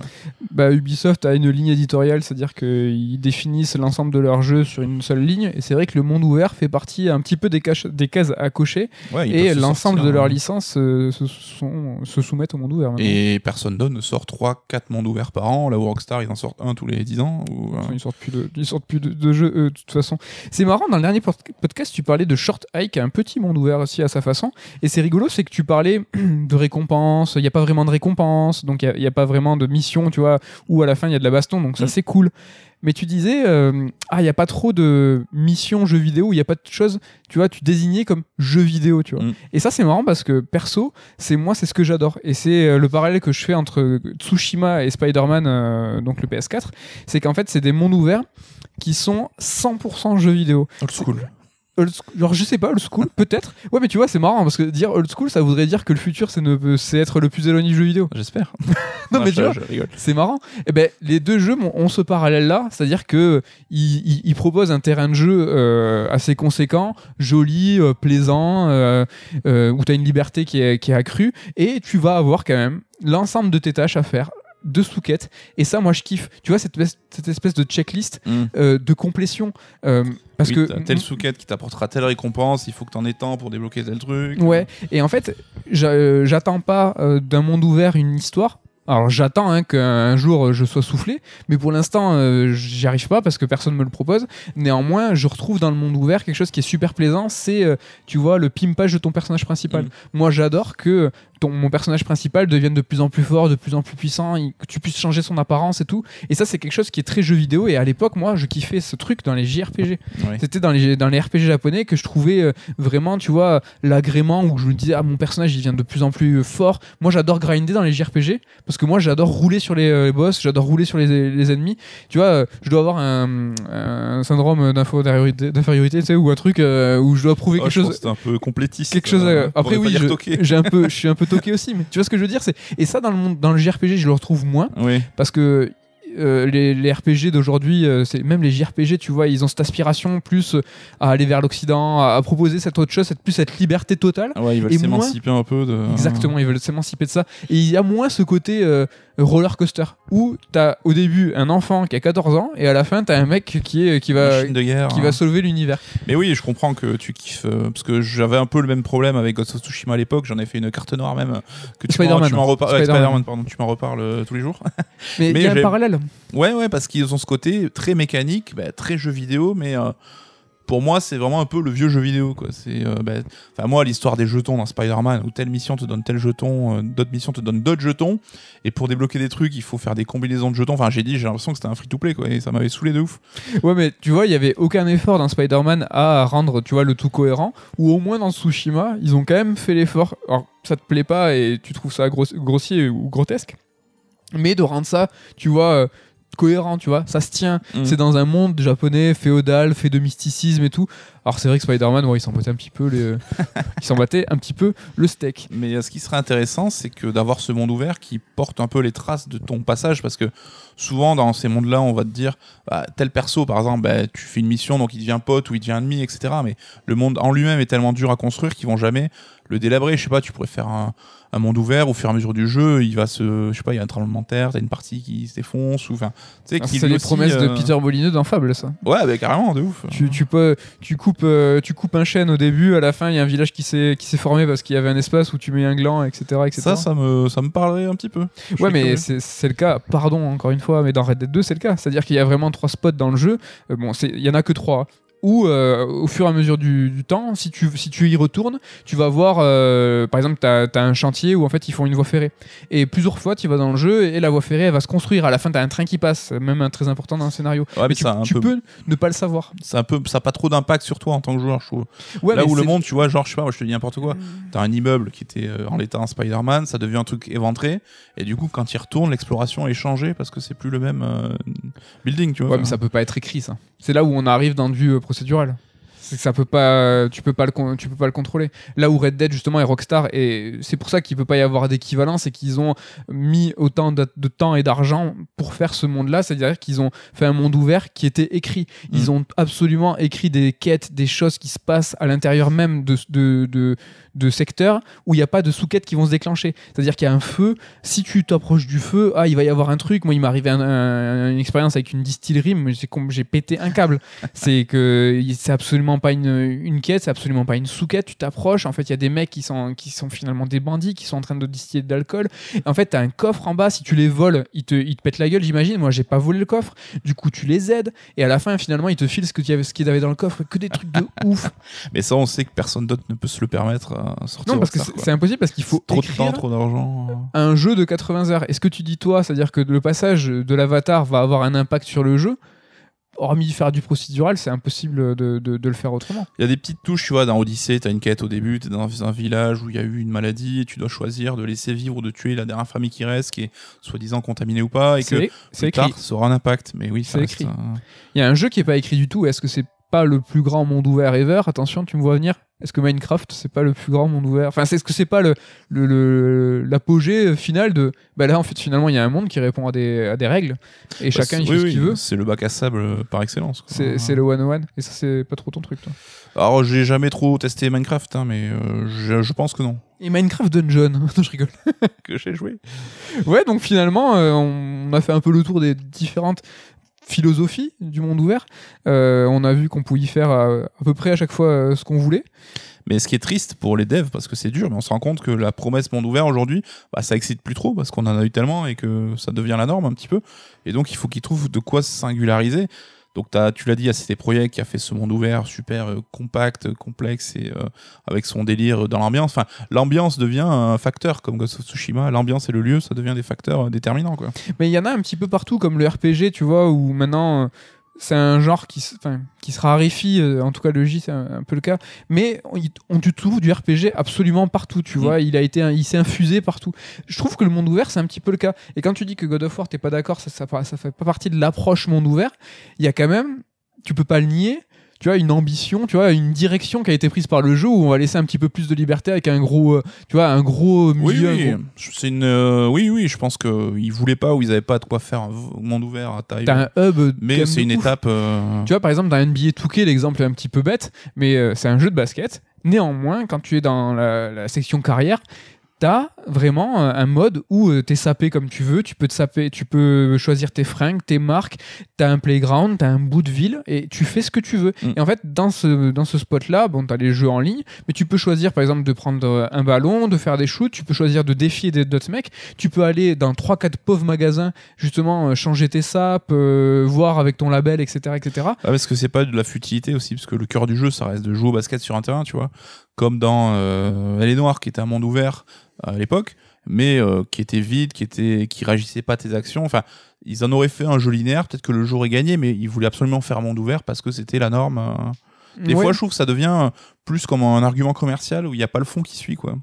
S1: Bah, Ubisoft a une ligne éditoriale, c'est-à-dire qu'ils définissent l'ensemble de leurs jeux sur une seule ligne. Et c'est vrai que le monde ouvert fait partie un petit peu des, caches- des cases à cocher.
S2: Ouais,
S1: Et
S2: se
S1: l'ensemble de leurs
S2: hein.
S1: licences euh, se, sont- se soumettent au monde ouvert. maintenant.
S2: Et personne d'autre ne sort 3-4 mondes ouverts par an. Là où Rockstar, ils en sortent un tous les 10 ans. Ou, euh,
S1: ils sortent plus de, ils sortent plus de, de jeux, eux, de toute façon. C'est marrant, dans le dernier pod- podcast, tu parlais de Short Hike, un petit monde ouvert aussi à sa façon. Et c'est rigolo, c'est que tu parlais de récompenses, il n'y a pas vraiment de récompenses, donc il n'y a, pas vraiment de mission, tu vois, où à la fin il y a de la baston, donc ça
S2: Mm.
S1: c'est cool. Mais tu disais, euh, ah, il n'y a pas trop de missions jeux vidéo, il n'y a pas de choses, tu vois, tu désignais comme jeux vidéo, tu vois.
S2: Mm.
S1: Et ça, c'est marrant parce que perso, c'est moi, c'est ce que j'adore. Et c'est euh, le parallèle que je fais entre Tsushima et Spider-Man, euh, donc le PS4, c'est qu'en fait, c'est des mondes ouverts qui sont 100% jeux vidéo.
S2: Old school.
S1: Old school- genre, je sais pas, old school, peut-être. Ouais, mais tu vois, c'est marrant parce que dire old school, ça voudrait dire que le futur, c'est ne- c'est être le plus éloigné du jeu vidéo.
S2: J'espère.
S1: Non, mais
S2: je-
S1: tu vois, c'est marrant. Et ben, les deux jeux ont, ce parallèle-là, c'est-à-dire que ils, ils- ils proposent un terrain de jeu euh, assez conséquent, joli, euh, plaisant, euh, euh, où tu as une liberté qui est, qui est accrue, et tu vas avoir quand même l'ensemble de tes tâches à faire de sous-quêtes et ça moi je kiffe tu vois cette espèce, cette espèce de checklist
S2: Mm.
S1: euh, de complétion euh, parce
S2: Oui,
S1: que
S2: telle sous-quête qui t'apportera telle récompense, il faut que t'en aies tant pour débloquer tel truc.
S1: Ouais, et en fait, euh, j'attends pas euh, d'un monde ouvert une histoire. Alors j'attends hein, qu'un jour je sois soufflé, mais pour l'instant j'y arrive pas parce que personne me le propose. Néanmoins, je retrouve dans le monde ouvert quelque chose qui est super plaisant, c'est tu vois le pimpage de ton personnage principal.
S2: Mm.
S1: Moi j'adore que ton, mon personnage principal devienne de plus en plus fort, de plus en plus puissant, il- que tu puisses changer son apparence et tout. Et ça c'est quelque chose qui est très jeu vidéo et à l'époque moi je kiffais ce truc dans les JRPG. C'était dans les, dans les RPG japonais que je trouvais euh, vraiment, tu vois, l'agrément où je me disais, ah, mon personnage, il vient de plus en plus euh, fort. Moi, j'adore grinder dans les JRPG parce que moi, j'adore rouler sur les, euh, les boss, j'adore rouler sur les, les ennemis. Tu vois, euh, je dois avoir un, un syndrome d'infériorité, tu sais, ou un truc où je dois prouver
S2: Oh,
S1: quelque chose.
S2: c'était un peu complétiste.
S1: Quelque chose.
S2: pour
S1: après oui, j'ai un peu, je suis un peu aussi, mais tu vois ce que je veux dire, c'est et ça dans le monde, dans le JRPG, je le retrouve moins
S2: Oui.
S1: parce que euh, les, les RPG d'aujourd'hui, euh, c'est même les JRPG, tu vois, ils ont cette aspiration plus euh, à aller vers l'Occident, à, à proposer cette autre chose, cette, plus cette liberté totale.
S2: Ouais, ils veulent s'émanciper un peu de.
S1: Exactement, ils veulent s'émanciper de ça. Et il y a moins ce côté euh, roller coaster où t'as au début un enfant qui a 14 ans et à la fin t'as un mec qui est qui va
S2: Machine de guerre.
S1: qui
S2: hein.
S1: va sauver l'univers.
S2: Mais oui, je comprends que tu kiffes euh, parce que j'avais un peu le même problème avec Ghost of Tsushima à l'époque. J'en ai fait une carte noire même. Que tu m'en- reparles. pardon. Tu m'en reparles euh, tous les jours.
S1: Mais il y a un parallèle.
S2: Ouais, ouais, parce qu'ils ont ce côté très mécanique, bah, très jeu vidéo, mais euh, pour moi, c'est vraiment un peu le vieux jeu vidéo. Quoi. C'est, euh, bah, moi, l'histoire des jetons dans Spider-Man, où telle mission te donne tel jeton, euh, d'autres missions te donnent d'autres jetons, et pour débloquer des trucs, il faut faire des combinaisons de jetons. Enfin, j'ai dit, j'ai l'impression que c'était un free-to-play, quoi, et ça m'avait saoulé de ouf.
S1: Ouais, mais tu vois, il y avait aucun effort dans Spider-Man à rendre, tu vois, le tout cohérent. Ou au moins dans Tsushima, ils ont quand même fait l'effort. Alors, ça te plaît pas et tu trouves ça gros- grossier ou grotesque, mais de rendre ça, tu vois. Cohérent tu vois. Ça se tient.
S2: Mm.
S1: c'est dans un monde japonais féodal fait de mysticisme et tout alors c'est vrai que Spider-Man ouais, il s'en battait un petit peu les... il s'en battait un petit peu le steak
S2: Mais euh, ce qui serait intéressant, c'est que d'avoir ce monde ouvert qui porte un peu les traces de ton passage, parce que souvent dans ces mondes-là, on va te dire, bah, tel perso, par exemple, bah, tu fais une mission, donc il devient pote ou il devient ennemi, etc. Mais le monde en lui-même est tellement dur à construire qu'ils vont jamais le délabrer. Je sais pas, tu pourrais faire un, un monde ouvert au fur et à mesure du jeu, il va se, je sais pas, il y a un tremblement de terre, t'as une partie qui se défonce, ou enfin, tu sais,
S1: Ah, c'est
S2: lui
S1: les
S2: aussi,
S1: promesses de Peter Molineux dans Fable ça
S2: Ouais, bah, carrément, de ouf.
S1: tu, tu peux tu coupes euh, tu coupes un chêne au début à la fin il y a un village qui s'est formé parce qu'il y avait un espace où tu mets un gland etc etc
S2: Ça, ça me, ça me parlerait un petit peu. Je
S1: ouais mais c'est le cas. Pardon encore une fois mais dans Red Dead 2 c'est le cas. C'est à dire qu'il y a vraiment trois spots dans le jeu. Euh, bon il y en a que trois où euh, au fur et à mesure du, du temps, si tu, si tu y retournes, tu vas voir, euh, par exemple, tu as, un chantier où en fait ils font une voie ferrée. Et plusieurs fois, tu vas dans le jeu et la voie ferrée, elle va se construire. À la fin, tu as un train qui passe, même un très important dans le scénario.
S2: Ouais, mais
S1: tu,
S2: ça un
S1: tu
S2: peu-
S1: peux ne pas le savoir.
S2: Un peu, ça a pas trop d'impact sur toi en tant que joueur, je trouve.
S1: Ouais,
S2: Là où le monde, tu vois, genre, je sais pas, moi, je te dis n'importe quoi. T'as un immeuble qui était euh, en l'état un Spider-Man, ça devient un truc éventré, et du coup, quand il retourne, l'exploration est changée parce que c'est plus le même euh, building, tu vois.
S1: Ouais, mais ça peut pas être écrit, ça. C'est là où on arrive dans du euh, procédural. C'est que ça peut pas, tu peux pas le, tu peux pas le contrôler. Là où Red Dead justement est Rockstar et c'est pour ça qu'il peut pas y avoir d'équivalence et qu'ils ont mis autant de, de temps et d'argent pour faire ce monde-là, c'est-à-dire qu'ils ont fait un monde ouvert qui était écrit. Ils ont absolument écrit des quêtes, des choses qui se passent à l'intérieur même de, de, de, de secteurs où il n'y a pas de sous-quêtes qui vont se déclencher. C'est-à-dire qu'il y a un feu, si tu t'approches du feu, ah, il va y avoir un truc. Moi, il m'est arrivé un- un- une expérience avec une distillerie, mais j'ai pété un câble. c'est que c'est absolument pas une, une quête, c'est absolument pas une sous-quête. Tu t'approches, en fait, il y a des mecs qui sont, qui sont finalement des bandits, qui sont en train de distiller de l'alcool. En fait, tu as un coffre en bas, si tu les voles, ils te, ils te pètent la gueule, j'imagine. Moi, j'ai pas volé le coffre. Du coup, tu les aides. Et à la fin, finalement, ils te filent ce qu'il y avait, ce qu'il y avait dans le coffre. Que des trucs de ouf.
S2: Mais ça, on sait que personne d'autre ne peut se le permettre sortir.
S1: Non, parce que c'est impossible parce qu'il faut
S2: trop de temps, trop d'argent.
S1: un jeu de 80 heures. Est-ce que tu dis toi, c'est-à-dire que le passage de l'avatar va avoir un impact sur le jeu? Hormis faire du procédural, c'est impossible de, de- de le faire autrement.
S2: Il y a des petites touches, tu vois, dans Odyssey, t'as une quête au début, t'es dans un village où il y a eu une maladie et tu dois choisir de laisser vivre ou de tuer la dernière famille qui reste, qui est soi-disant contaminée ou pas, et que plus
S1: écrit.
S2: tard, ça aura un impact. Mais oui,
S1: C'est écrit. Il y a un jeu qui est pas écrit du tout. Est-ce que c'est pas le plus grand monde ouvert ever Attention, tu me vois venir. Est-ce que Minecraft c'est pas le plus grand monde ouvert? Enfin, c'est- est-ce que c'est pas le le- le- l'apogée final de bah là en fait finalement il y a un monde qui répond à des à des règles et chacun il
S2: Bah, oui,
S1: fait ce
S2: oui,
S1: qu'il veut.
S2: C'est le bac à sable euh, par excellence. quoi.
S1: C'est c'est le one one et ça c'est pas trop ton truc toi?
S2: Alors, j'ai jamais trop testé Minecraft, hein, mais euh, je, je pense que non.
S1: Et Minecraft Dungeon, non je rigole.
S2: Que j'ai joué.
S1: Ouais, donc finalement, euh, on a fait un peu le tour des différentes philosophies du monde ouvert. Euh, on a vu qu'on pouvait y faire à, à peu près à chaque fois euh, ce qu'on voulait.
S2: Mais ce qui est triste pour les devs, parce que c'est dur, mais on se rend compte que la promesse monde ouvert aujourd'hui, bah, ça excite plus trop, parce qu'on en a eu tellement et que ça devient la norme un petit peu. Et donc, il faut qu'ils trouvent de quoi se singulariser. Donc, tu l'as dit, il y a CD Projekt qui a fait ce monde ouvert super euh, compact, complexe et euh, avec son délire dans l'ambiance. Enfin, l'ambiance devient un facteur, comme Ghost of Tsushima. L'ambiance et le lieu, ça devient des facteurs euh, déterminants, quoi.
S1: Mais il y en a un petit peu partout, comme le RPG, tu vois, où maintenant. C'est un genre qui, qui se raréfie, euh, en tout cas le J c'est un, un peu le cas, mais on, on tu trouves du RPG absolument partout, tu
S2: Mm.
S1: vois, il a été, il s'est infusé partout. Je trouve que le monde ouvert c'est un petit peu le cas. Et quand tu dis que God of War t'es pas d'accord, ça, ça, ça fait pas partie de l'approche monde ouvert, il y a quand même, tu peux pas le nier, tu vois, une ambition, tu vois, une direction qui a été prise par le jeu où on va laisser un petit peu plus de liberté avec un gros, euh, tu vois, un gros
S2: Oui,
S1: milieu.
S2: oui,
S1: gros-
S2: c'est une, euh, oui, oui, je pense qu'ils voulaient pas ou ils avaient pas de quoi faire un monde ouvert à taille.
S1: T'as un hub.
S2: Mais c'est une
S1: ouf.
S2: étape. euh,
S1: Tu vois, par exemple, dans NBA 2K, l'exemple est un petit peu bête, mais c'est un jeu de basket. Néanmoins, quand tu es dans la, la section carrière, t'as vraiment euh, un mode où euh, t'es sapé comme tu veux, tu peux te saper, tu peux choisir tes fringues, tes marques, t'as un playground, t'as un bout de ville et tu fais ce que tu veux.
S2: Mm.
S1: Et en fait, dans ce, dans ce spot-là, bon, t'as les jeux en ligne, mais tu peux choisir par exemple de prendre euh, un ballon, de faire des shoots, tu peux choisir de défier des- d'autres mecs, tu peux aller dans 3-4 pauvres magasins, justement, changer tes sapes, euh, voir avec ton label, etc. etc.
S2: Ah, parce que c'est pas de la futilité aussi, parce que le cœur du jeu, ça reste de jouer au basket sur un terrain, tu vois. Comme dans euh, Elle est noire, qui était un monde ouvert à l'époque, mais euh, qui était vide, qui était, qui réagissait pas à tes actions. Enfin, ils en auraient fait un jeu linéaire, peut-être que le jeu aurait gagné, mais ils voulaient absolument faire un monde ouvert parce que c'était la norme. euh. Des fois, je trouve que ça devient plus comme un argument commercial où il n'y a pas le fond qui suit, quoi.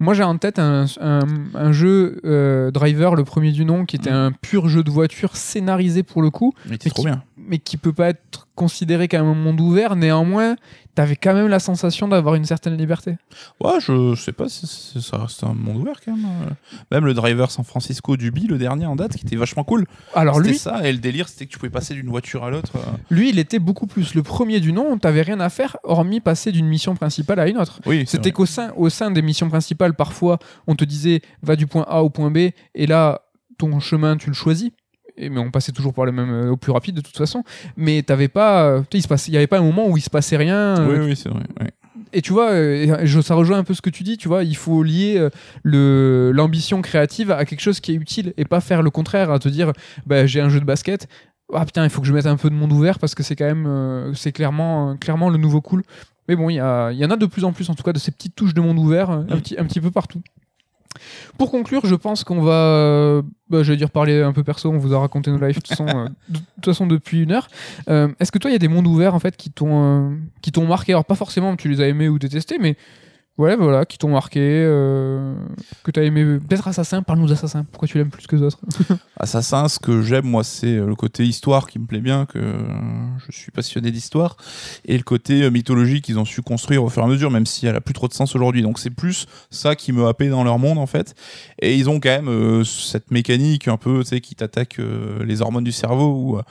S1: Moi, j'ai en tête un, un- un jeu euh, Driver, le premier du nom, qui était
S2: Mm.
S1: un pur jeu de voiture scénarisé pour le coup,
S2: Mais trop
S1: qui-
S2: bien.
S1: Mais qui peut pas être considéré comme un monde ouvert. Néanmoins, t'avais quand même la sensation d'avoir une certaine liberté.
S2: Ouais, je sais pas si ça reste un monde ouvert quand même. euh. Même le driver San Francisco du Bi, le dernier en date, qui était vachement cool.
S1: Alors lui,
S2: ça, et le délire, c'était que tu pouvais passer d'une voiture à l'autre. euh.
S1: lui, il était beaucoup plus. Le premier du nom, t'avais rien à faire, hormis passer d'une mission principale à une autre.
S2: Oui,
S1: C'était qu'au sein, au sein des missions principales, parfois, on te disait va du point A au point B, et là, ton chemin, tu le choisis. Et, mais on passait toujours par le même, euh, au plus rapide de toute façon. Mais t'avais pas, euh, il se y avait pas un moment où il se passait rien. euh,
S2: Oui, oui, c'est vrai. ouais.
S1: Et tu vois, je- ça rejoint un peu ce que tu dis. Tu vois, il faut lier le l'ambition créative à quelque chose qui est utile et pas faire le contraire, à te dire, bah, j'ai un jeu de basket. ah putain, il faut que je mette un peu de monde ouvert parce que c'est quand même, euh, c'est clairement, euh, clairement le nouveau cool. Mais bon, il y, y en a de plus en plus, en tout cas, de ces petites touches de monde ouvert, euh, un, petit, un petit peu partout. Pour conclure, je pense qu'on va, euh, bah, je vais dire parler un peu perso, on vous a raconté nos lives de toute façon, euh, depuis une heure. Euh, Est-ce que toi, il y a des mondes ouverts en fait qui t'ont, qui t'ont marqué? Alors pas forcément tu les as aimés ou détestés, mais voilà, voilà, qui t'ont marqué, euh, que t'as aimé. Peut-être Assassin. Parle-nous d'Assassin. Pourquoi tu l'aimes plus que d'autres
S2: Assassin, ce que j'aime, moi, c'est euh, le côté histoire qui me plaît bien, que euh, je suis passionné d'histoire, et le côté euh, mythologie qu'ils ont su construire au fur et à mesure, même si elle a plus trop de sens aujourd'hui. Donc c'est plus ça qui me happait dans leur monde, en fait. Et ils ont quand même euh, cette mécanique un peu, tu sais, qui t'attaque les hormones du cerveau, euh,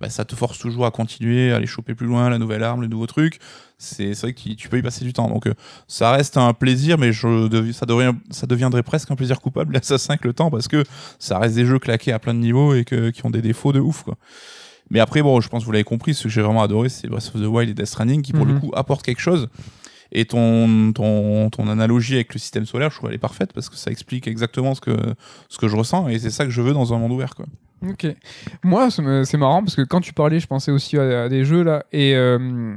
S2: bah, ça te force toujours à continuer, à aller choper plus loin, la nouvelle arme, le nouveau truc. C'est c'est vrai que tu peux y passer du temps. Donc euh, ça reste un plaisir, mais je ça, devient, ça deviendrait presque un plaisir coupable, l'Assassin, avec le temps, parce que ça reste des jeux claqués à plein de niveaux et que, qui ont des défauts de ouf, quoi. Mais après, bon, je pense que vous l'avez compris, ce que j'ai vraiment adoré, c'est Breath of the Wild et Death Stranding, qui pour
S1: Mhm.
S2: le coup apportent quelque chose. Et ton, ton, ton analogie avec le système solaire, je trouve elle est parfaite parce que ça explique exactement ce que, ce que je ressens et c'est ça que je veux dans un monde ouvert, quoi.
S1: Ok. Moi, c'est marrant parce que quand tu parlais, je pensais aussi à, à des jeux là. Et euh,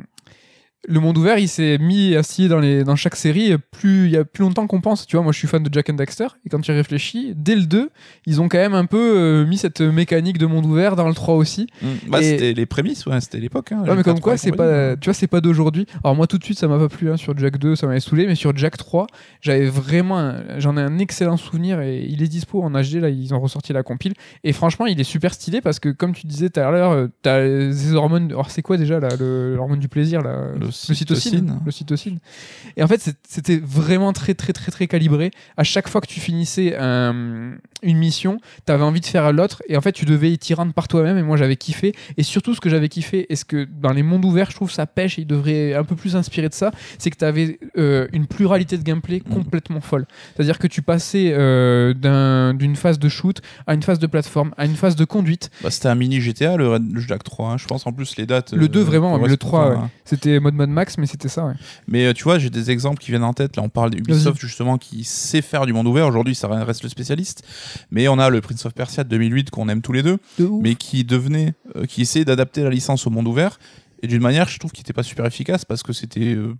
S1: le monde ouvert, il s'est mis assis dans, les, dans chaque série plus, il y a plus longtemps qu'on pense. Tu vois, moi je suis fan de Jack and Daxter. Et quand tu réfléchis, dès le 2, ils ont quand même un peu euh, mis cette mécanique de monde ouvert dans le 3 aussi.
S2: Bah,
S1: Et-
S2: c'était les prémices, ouais, c'était l'époque. Hein,
S1: Ouais, mais comme quoi, c'est pas,
S2: ouais.
S1: tu vois, c'est pas d'aujourd'hui. Alors moi, tout de suite, ça m'a pas plu hein, sur Jack 2, ça m'avait saoulé, mais sur Jack 3, j'avais vraiment, j'en ai un excellent souvenir et il est dispo en HD là, ils ont ressorti la compile et franchement, il est super stylé parce que comme tu disais tout à l'heure, euh, t'as ces hormones. Alors c'est quoi déjà là, l'hormone du plaisir là,
S2: Le
S1: cytocine,
S2: cytocine.
S1: le cytocine. Et en fait, c'était vraiment très très très très calibré. À chaque fois que tu finissais un- une mission, t'avais envie de faire l'autre et en fait, tu devais y t'y rendre par toi-même. Et moi, j'avais kiffé. Et surtout, ce que j'avais kiffé, et ce que dans les mondes ouverts, je trouve ça pêche, et il devrait un peu plus inspirer de ça, c'est que tu avais une pluralité de gameplay
S2: Mhm.
S1: complètement folle. C'est-à-dire que tu passais euh, d'un- d'une phase de shoot à une phase de plateforme, à une phase de conduite.
S2: Bah, c'était un mini GTA, le, Red- le Jack 3. hein. Je pense en plus les dates.
S1: Le
S2: euh,
S1: 2 vraiment, mais le
S2: correspondent
S1: 3,
S2: à-
S1: ouais. c'était mode Mad Max, mais c'était ça. ouais.
S2: Mais euh, tu vois, j'ai des exemples qui viennent en tête. Là, on parle d'Ubisoft justement qui sait faire du monde ouvert. Aujourd'hui, ça reste le spécialiste. Mais on a le Prince of Persia de 2008 qu'on aime tous les deux, mais qui devenait, euh, qui essayait d'adapter la licence au monde ouvert et d'une manière, je trouve, qui n'était pas super efficace parce que c'était euh,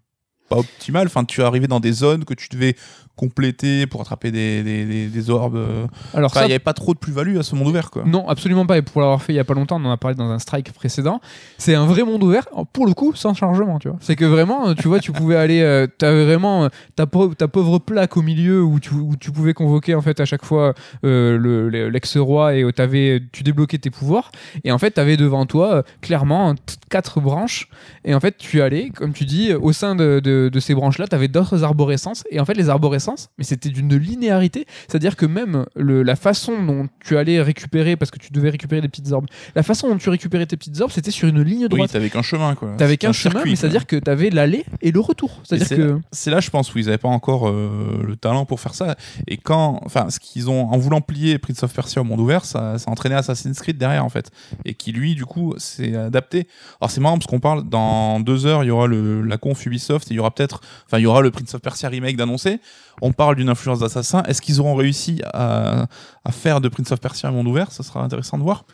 S2: pas optimal. Enfin, tu arrivais dans des zones que tu devais compléter pour attraper des, des, des- des orbes. euh.
S1: Alors
S2: Enfin, il n'y avait pas trop de plus-value à ce monde ouvert, quoi.
S1: Non, absolument pas. Et pour l'avoir fait il y a pas longtemps, on en a parlé dans un strike précédent. C'est un vrai monde ouvert, pour le coup, sans chargement, tu vois. C'est que vraiment, euh, tu vois, tu pouvais aller, euh, t'avais vraiment euh, ta, pauvre, ta pauvre plaque au milieu où tu, où tu pouvais convoquer en fait à chaque fois euh, le- le- l'ex-roi et où t'avais, tu débloquais tes pouvoirs. Et en fait, t'avais devant toi euh, clairement quatre branches. Et en fait, tu allais, comme tu dis, au sein de, de, de ces branches-là, t'avais d'autres arborescences. Et en fait, les arborescences, mais c'était d'une linéarité. C'est-à-dire que même le, la façon dont tu allais récupérer, parce que tu devais récupérer des petites orbes, la façon dont tu récupérais tes petites orbes, c'était sur une ligne
S2: Oui,
S1: droite.
S2: t'avais qu'un chemin, quoi.
S1: T'avais qu'un
S2: un
S1: chemin,
S2: circuit,
S1: mais c'est-à-dire que t'avais l'aller et le retour. C'est-à-dire
S2: c'est
S1: que.
S2: c'est là, je pense, où ils n'avaient pas encore euh, le talent pour faire ça. Et quand, enfin, ce qu'ils ont, en voulant plier Prince of Persia au monde ouvert, ça, ça a entraîné Assassin's Creed derrière, en fait. Et qui, lui, du coup, s'est adapté. Alors, c'est marrant parce qu'on parle, dans deux heures, il y aura le, la conf Ubisoft, et il y aura peut-être, enfin, il y aura le Prince of Persia remake d'annoncer. On parle d'une influence d'Assassin. Est-ce qu'ils auront réussi à, faire de Prince of Persia un monde ouvert? Ça sera intéressant de voir.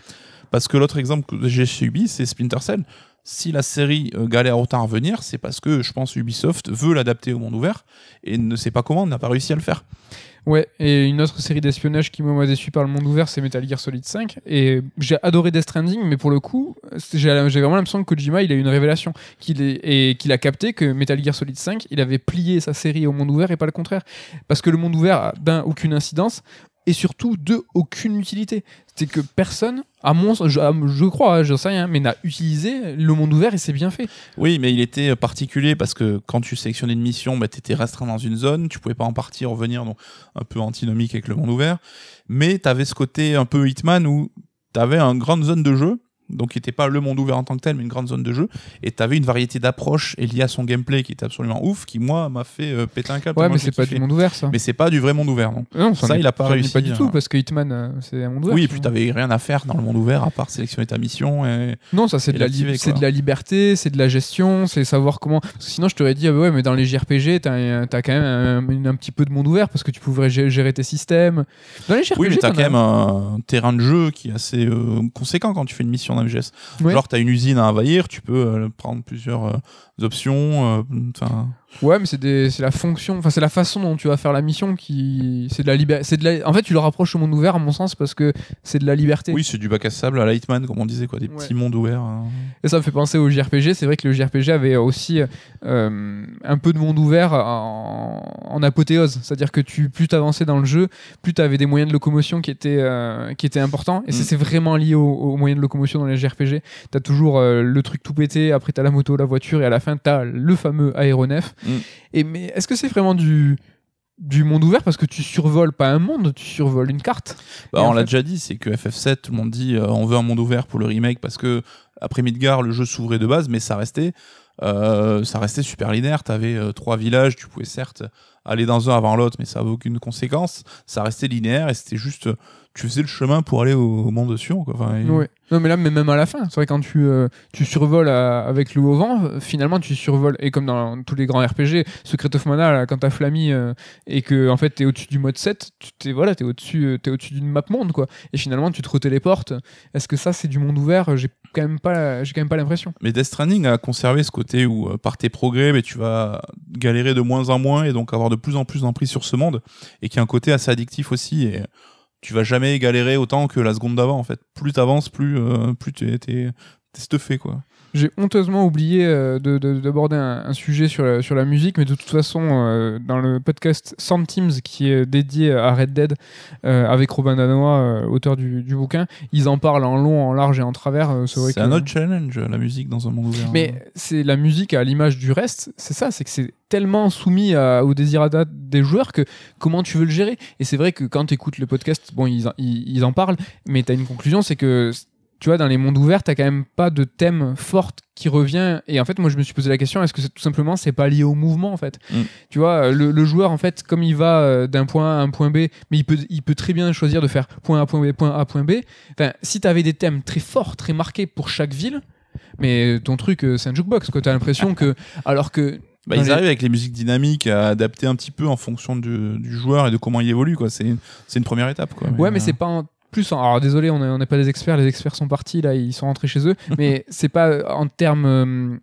S2: Parce que l'autre exemple que j'ai chez c'est Splinter Cell. Si la série euh, galère autant à revenir, c'est parce que je pense Ubisoft veut l'adapter au monde ouvert et ne sait pas comment, n'a pas réussi à le faire.
S1: Ouais, et une autre série d'espionnage qui m'a déçu par le monde ouvert, c'est Metal Gear Solid 5. Et j'ai adoré Death Stranding, mais pour le coup, j'ai vraiment l'impression que Kojima, il a eu une révélation. Qu'il et qu'il a capté que Metal Gear Solid 5, il avait plié sa série au monde ouvert et pas le contraire. Parce que le monde ouvert a, d'un, aucune incidence, et surtout, deux, aucune utilité. C'est que personne, à mon je, je crois, hein, je sais rien, mais n'a utilisé le monde ouvert et c'est bien fait.
S2: Oui, mais il était particulier parce que quand tu sélectionnais une mission, bah, tu étais restreint dans une zone, tu pouvais pas en partir, revenir, donc un peu antinomique avec le monde ouvert. Mais tu avais ce côté un peu Hitman où tu avais une grande zone de jeu, donc qui n'était pas le monde ouvert en tant que tel, mais une grande zone de jeu, et tu avais une variété d'approches liées à son gameplay qui était absolument ouf, qui moi m'a fait euh, péter un câble.
S1: Ouais, mais c'est pas
S2: kiffé.
S1: du monde ouvert, ça.
S2: Mais c'est pas du vrai monde ouvert, non.
S1: Non,
S2: ça,
S1: est-
S2: il a pas réussi,
S1: Pas du tout,
S2: hein.
S1: parce que Hitman, euh, c'est un monde ouvert.
S2: Oui, et puis t'avais rien à faire dans le monde ouvert à part sélectionner ta mission. Et...
S1: Non, ça c'est de, la c'est de la liberté, c'est de la gestion, c'est savoir comment. Parce que sinon, je t'aurais dit, ah bah ouais, mais dans les JRPG, t'as t'as quand même un, petit peu de monde ouvert parce que tu pouvais gé- gérer tes systèmes. Dans les JRPG,
S2: Oui, mais t'as quand
S1: as-
S2: même un terrain de jeu qui est assez euh, conséquent quand tu fais une mission MGS. Genre, t'as une usine à envahir, tu peux euh, prendre plusieurs euh, options. euh, Enfin,
S1: Ouais, mais c'est des- la fonction, enfin c'est la façon dont tu vas faire la mission qui, c'est de la liberté. La... En fait, tu le rapproches au monde ouvert à mon sens parce que c'est de la liberté.
S2: oui, c'est du bac à sable à la Hitman, comme on disait, quoi, des
S1: Ouais.
S2: petits mondes ouverts. hein.
S1: Et ça me fait penser au JRPG. C'est vrai que le JRPG avait aussi euh, un peu de monde ouvert en, en apothéose. C'est-à-dire que tu, plus tu avançais dans le jeu, plus tu avais des moyens de locomotion qui étaient, euh, qui étaient importants. Et c'est
S2: Mm.
S1: c'est vraiment lié aux, aux moyens de locomotion dans les JRPG. Tu as toujours euh, le truc tout pété, après tu as la moto, la voiture, et à la fin tu as le fameux aéronef.
S2: Mm.
S1: Et mais est-ce que c'est vraiment du du monde ouvert parce que tu survoles pas un monde, tu survoles une carte?
S2: Bah, on l'a
S1: fait-
S2: déjà dit, c'est que FF7, tout le monde dit euh, on veut un monde ouvert pour le remake parce que après Midgar, le jeu s'ouvrait de base, mais ça restait, euh, ça restait super linéaire. T'avais euh, trois villages, tu pouvais certes aller dans un avant l'autre, mais ça avait aucune conséquence. Ça restait linéaire et c'était juste, tu faisais le chemin pour aller au, au monde Sion. Quoi. Enfin, et-
S1: Ouais. Non, mais là, mais même à la fin, c'est vrai, quand tu, euh, tu survoles à- avec le haut vent, euh, finalement, tu survoles, et comme dans tous les grands RPG, Secret of Mana, là, quand t'as Flammy euh, et que en fait, t'es au-dessus du mode 7, tu t'es voilà, t'es au-dessus euh, t'es au-dessus d'une map monde, quoi. Et finalement, tu te retéléportes. Est-ce que ça, c'est du monde ouvert? J'ai quand même pas, j'ai quand même pas l'impression.
S2: Mais Death Stranding a conservé ce côté où, euh, par tes progrès, mais tu vas galérer de moins en moins et donc avoir de plus en plus d'emprise sur ce monde, et qui a un côté assez addictif aussi. Et tu vas jamais galérer autant que la seconde d'avant, en fait. Plus t'avances, plus, euh, plus t'es, t'es, stuffé, quoi.
S1: J'ai honteusement oublié euh, de- de- d'aborder un, un sujet sur la, sur la musique, mais de toute façon, euh, dans le podcast Sound Teams, qui est dédié à Red Dead, euh, avec Robin Danois, euh, auteur du, du bouquin, ils en parlent en long, en large et en travers. c'est
S2: un autre challenge, la musique dans un monde ouvert.
S1: Mais c'est la musique à l'image du reste, c'est ça, c'est que c'est tellement soumis à- au désirata des joueurs que comment tu veux le gérer? Et c'est vrai que quand tu écoutes le podcast, bon, ils, ils, ils en parlent, mais tu as une conclusion, c'est que tu vois, dans les mondes ouverts, t'as quand même pas de thème fort qui revient. Et en fait, moi, je me suis posé la question est-ce que c'est tout simplement c'est pas lié au mouvement en fait
S2: Mm.
S1: Tu vois, le, le joueur en fait, comme il va euh, d'un point A à un point B, mais il peut, il peut très bien choisir de faire point A, point B, point A, point B. Enfin, si t'avais des thèmes très forts, très marqués pour chaque ville, mais ton truc, euh, c'est un jukebox, quoi. T'as l'impression que, alors que
S2: Bah, ils
S1: les-
S2: arrivent avec les musiques dynamiques à adapter un petit peu en fonction du, du joueur et de comment il évolue, quoi. C'est, une- c'est une première étape, quoi.
S1: Ouais, mais
S2: euh,
S1: c'est pas en plus. en- Alors désolé, on est- on n'est pas des experts. Les experts sont partis là, ils sont rentrés chez eux. mais c'est pas en termes euh,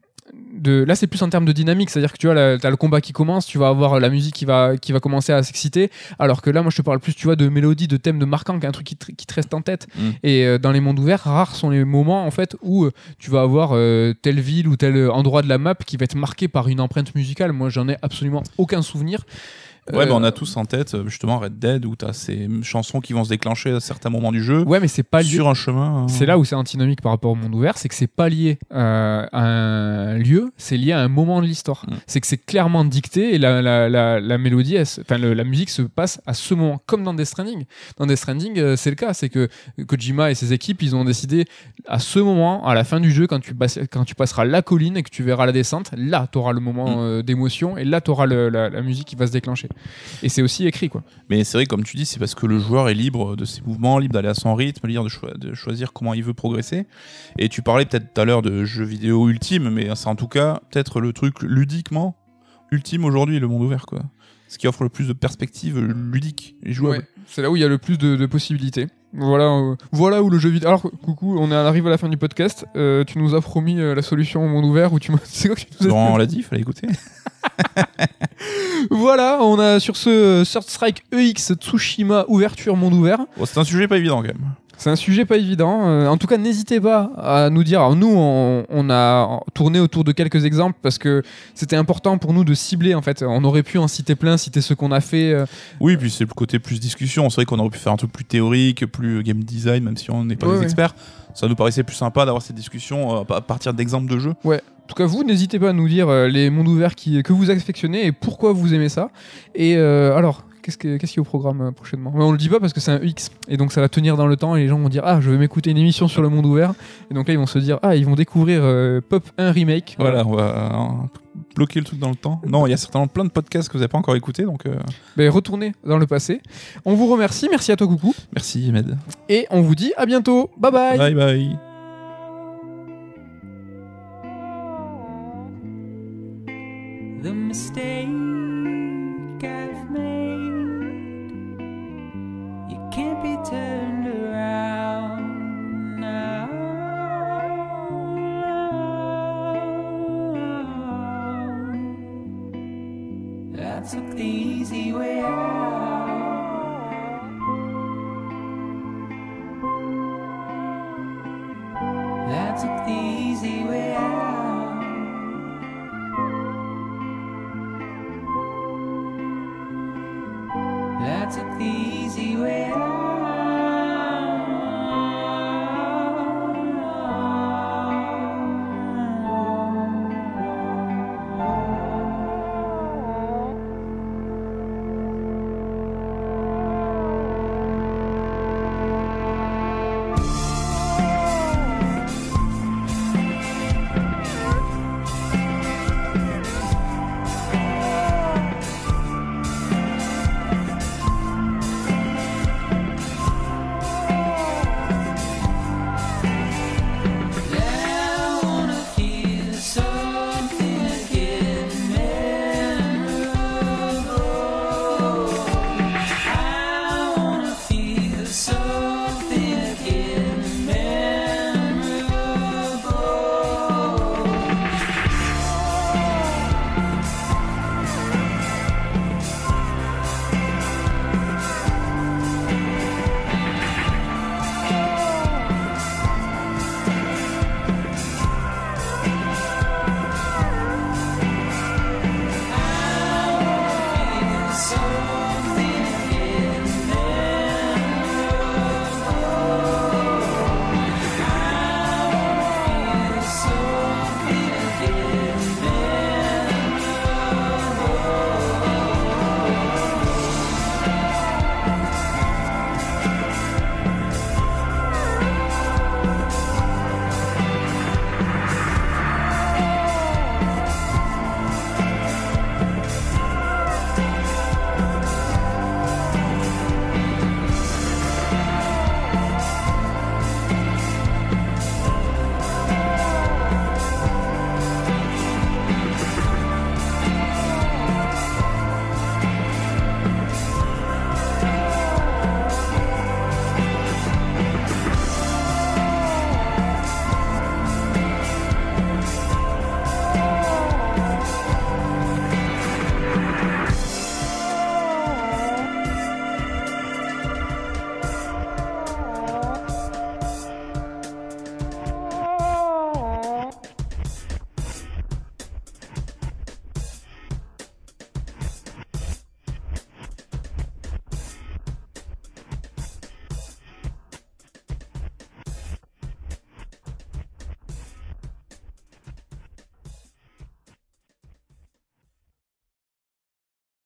S1: de. Là, c'est plus en termes de dynamique. C'est-à-dire que tu vois, là, t'as le combat qui commence, tu vas avoir la musique qui va qui va commencer à s'exciter. Alors que là, moi, je te parle plus, tu vois, de mélodie, de thème, de marquant, qu'un truc qui te, qui te reste en tête.
S2: Mm.
S1: Et euh, dans les mondes ouverts, rares sont les moments en fait où euh, tu vas avoir euh, telle ville ou tel endroit de la map qui va être marqué par une empreinte musicale. Moi, j'en ai absolument aucun souvenir.
S2: Ouais,
S1: Euh,
S2: bah, on a tous en tête euh, justement Red Dead où t'as ces chansons qui vont se déclencher à certains moments du jeu
S1: Ouais, mais c'est pas lié.
S2: sur un chemin. euh,
S1: C'est là où c'est antinomique par rapport au monde ouvert, c'est que c'est pas lié euh, à un lieu, c'est lié à un moment de l'histoire.
S2: Mm.
S1: C'est que c'est clairement dicté et la, la, la, la mélodie, enfin la musique se passe à ce moment, comme dans Death Stranding. Dans Death Stranding, euh, c'est le cas, c'est que Kojima et ses équipes, ils ont décidé à ce moment, à la fin du jeu, quand tu, passes- quand tu passeras la colline et que tu verras la descente, là, tu auras le moment
S2: Mm.
S1: euh, d'émotion et là, tu auras la, la musique qui va se déclencher. Et c'est aussi écrit, quoi.
S2: Mais c'est vrai, comme tu dis, c'est parce que le joueur est libre de ses mouvements, libre d'aller à son rythme, libre de, choi- de choisir comment il veut progresser. Et tu parlais peut-être tout à l'heure de jeux vidéo ultime, mais c'est en tout cas peut-être le truc ludiquement ultime aujourd'hui, le monde ouvert, quoi. Ce qui offre le plus de perspectives ludiques et jouables.
S1: Ouais, c'est là où il y a le plus de, de possibilités. Voilà, euh, voilà où le jeu vidéo. Alors, coucou, on arrive à la fin du podcast. Euh, tu nous as promis euh, la solution au monde ouvert où tu. C'est quoi que tu nous as
S2: Laurent, on l'a dit, il fallait écouter.
S1: Voilà, on a sur ce Third Strike EX Tsushima ouverture monde ouvert.
S2: Bon, c'est un sujet pas évident quand même.
S1: C'est un sujet pas évident. Euh, en tout cas, n'hésitez pas à nous dire. Alors, nous, on, on a tourné autour de quelques exemples parce que c'était important pour nous de cibler. En fait, on aurait pu en citer plein, citer ce qu'on a fait. euh,
S2: Oui, puis c'est le côté plus discussion. C'est vrai qu'on aurait pu faire un truc plus théorique, plus game design, même si on n'est pas
S1: Ouais,
S2: des
S1: ouais.
S2: Ça nous paraissait plus sympa d'avoir cette discussion euh, à partir d'exemples de jeux.
S1: En tout cas, vous, n'hésitez pas à nous dire euh, les mondes ouverts qui, que vous affectionnez et pourquoi vous aimez ça. Et euh, alors, qu'est-ce que- qu'est-ce qu'il y a au programme euh, prochainement? Ouais, On le dit pas parce que c'est un X. Et donc, ça va tenir dans le temps et les gens vont dire Ah, je vais m'écouter une émission sur le monde ouvert. Et donc là, ils vont se dire Ah, ils vont découvrir euh, Pop 1 Remake.
S2: Voilà, on va bloquer le truc dans le temps. Non, il y a certainement plein de podcasts que vous n'avez pas encore écoutés, donc euh,
S1: Ben, retournez dans le passé. On vous remercie. Merci à toi, Coucou.
S2: merci, Med.
S1: Et on vous dit à bientôt. bye.
S2: Bye bye.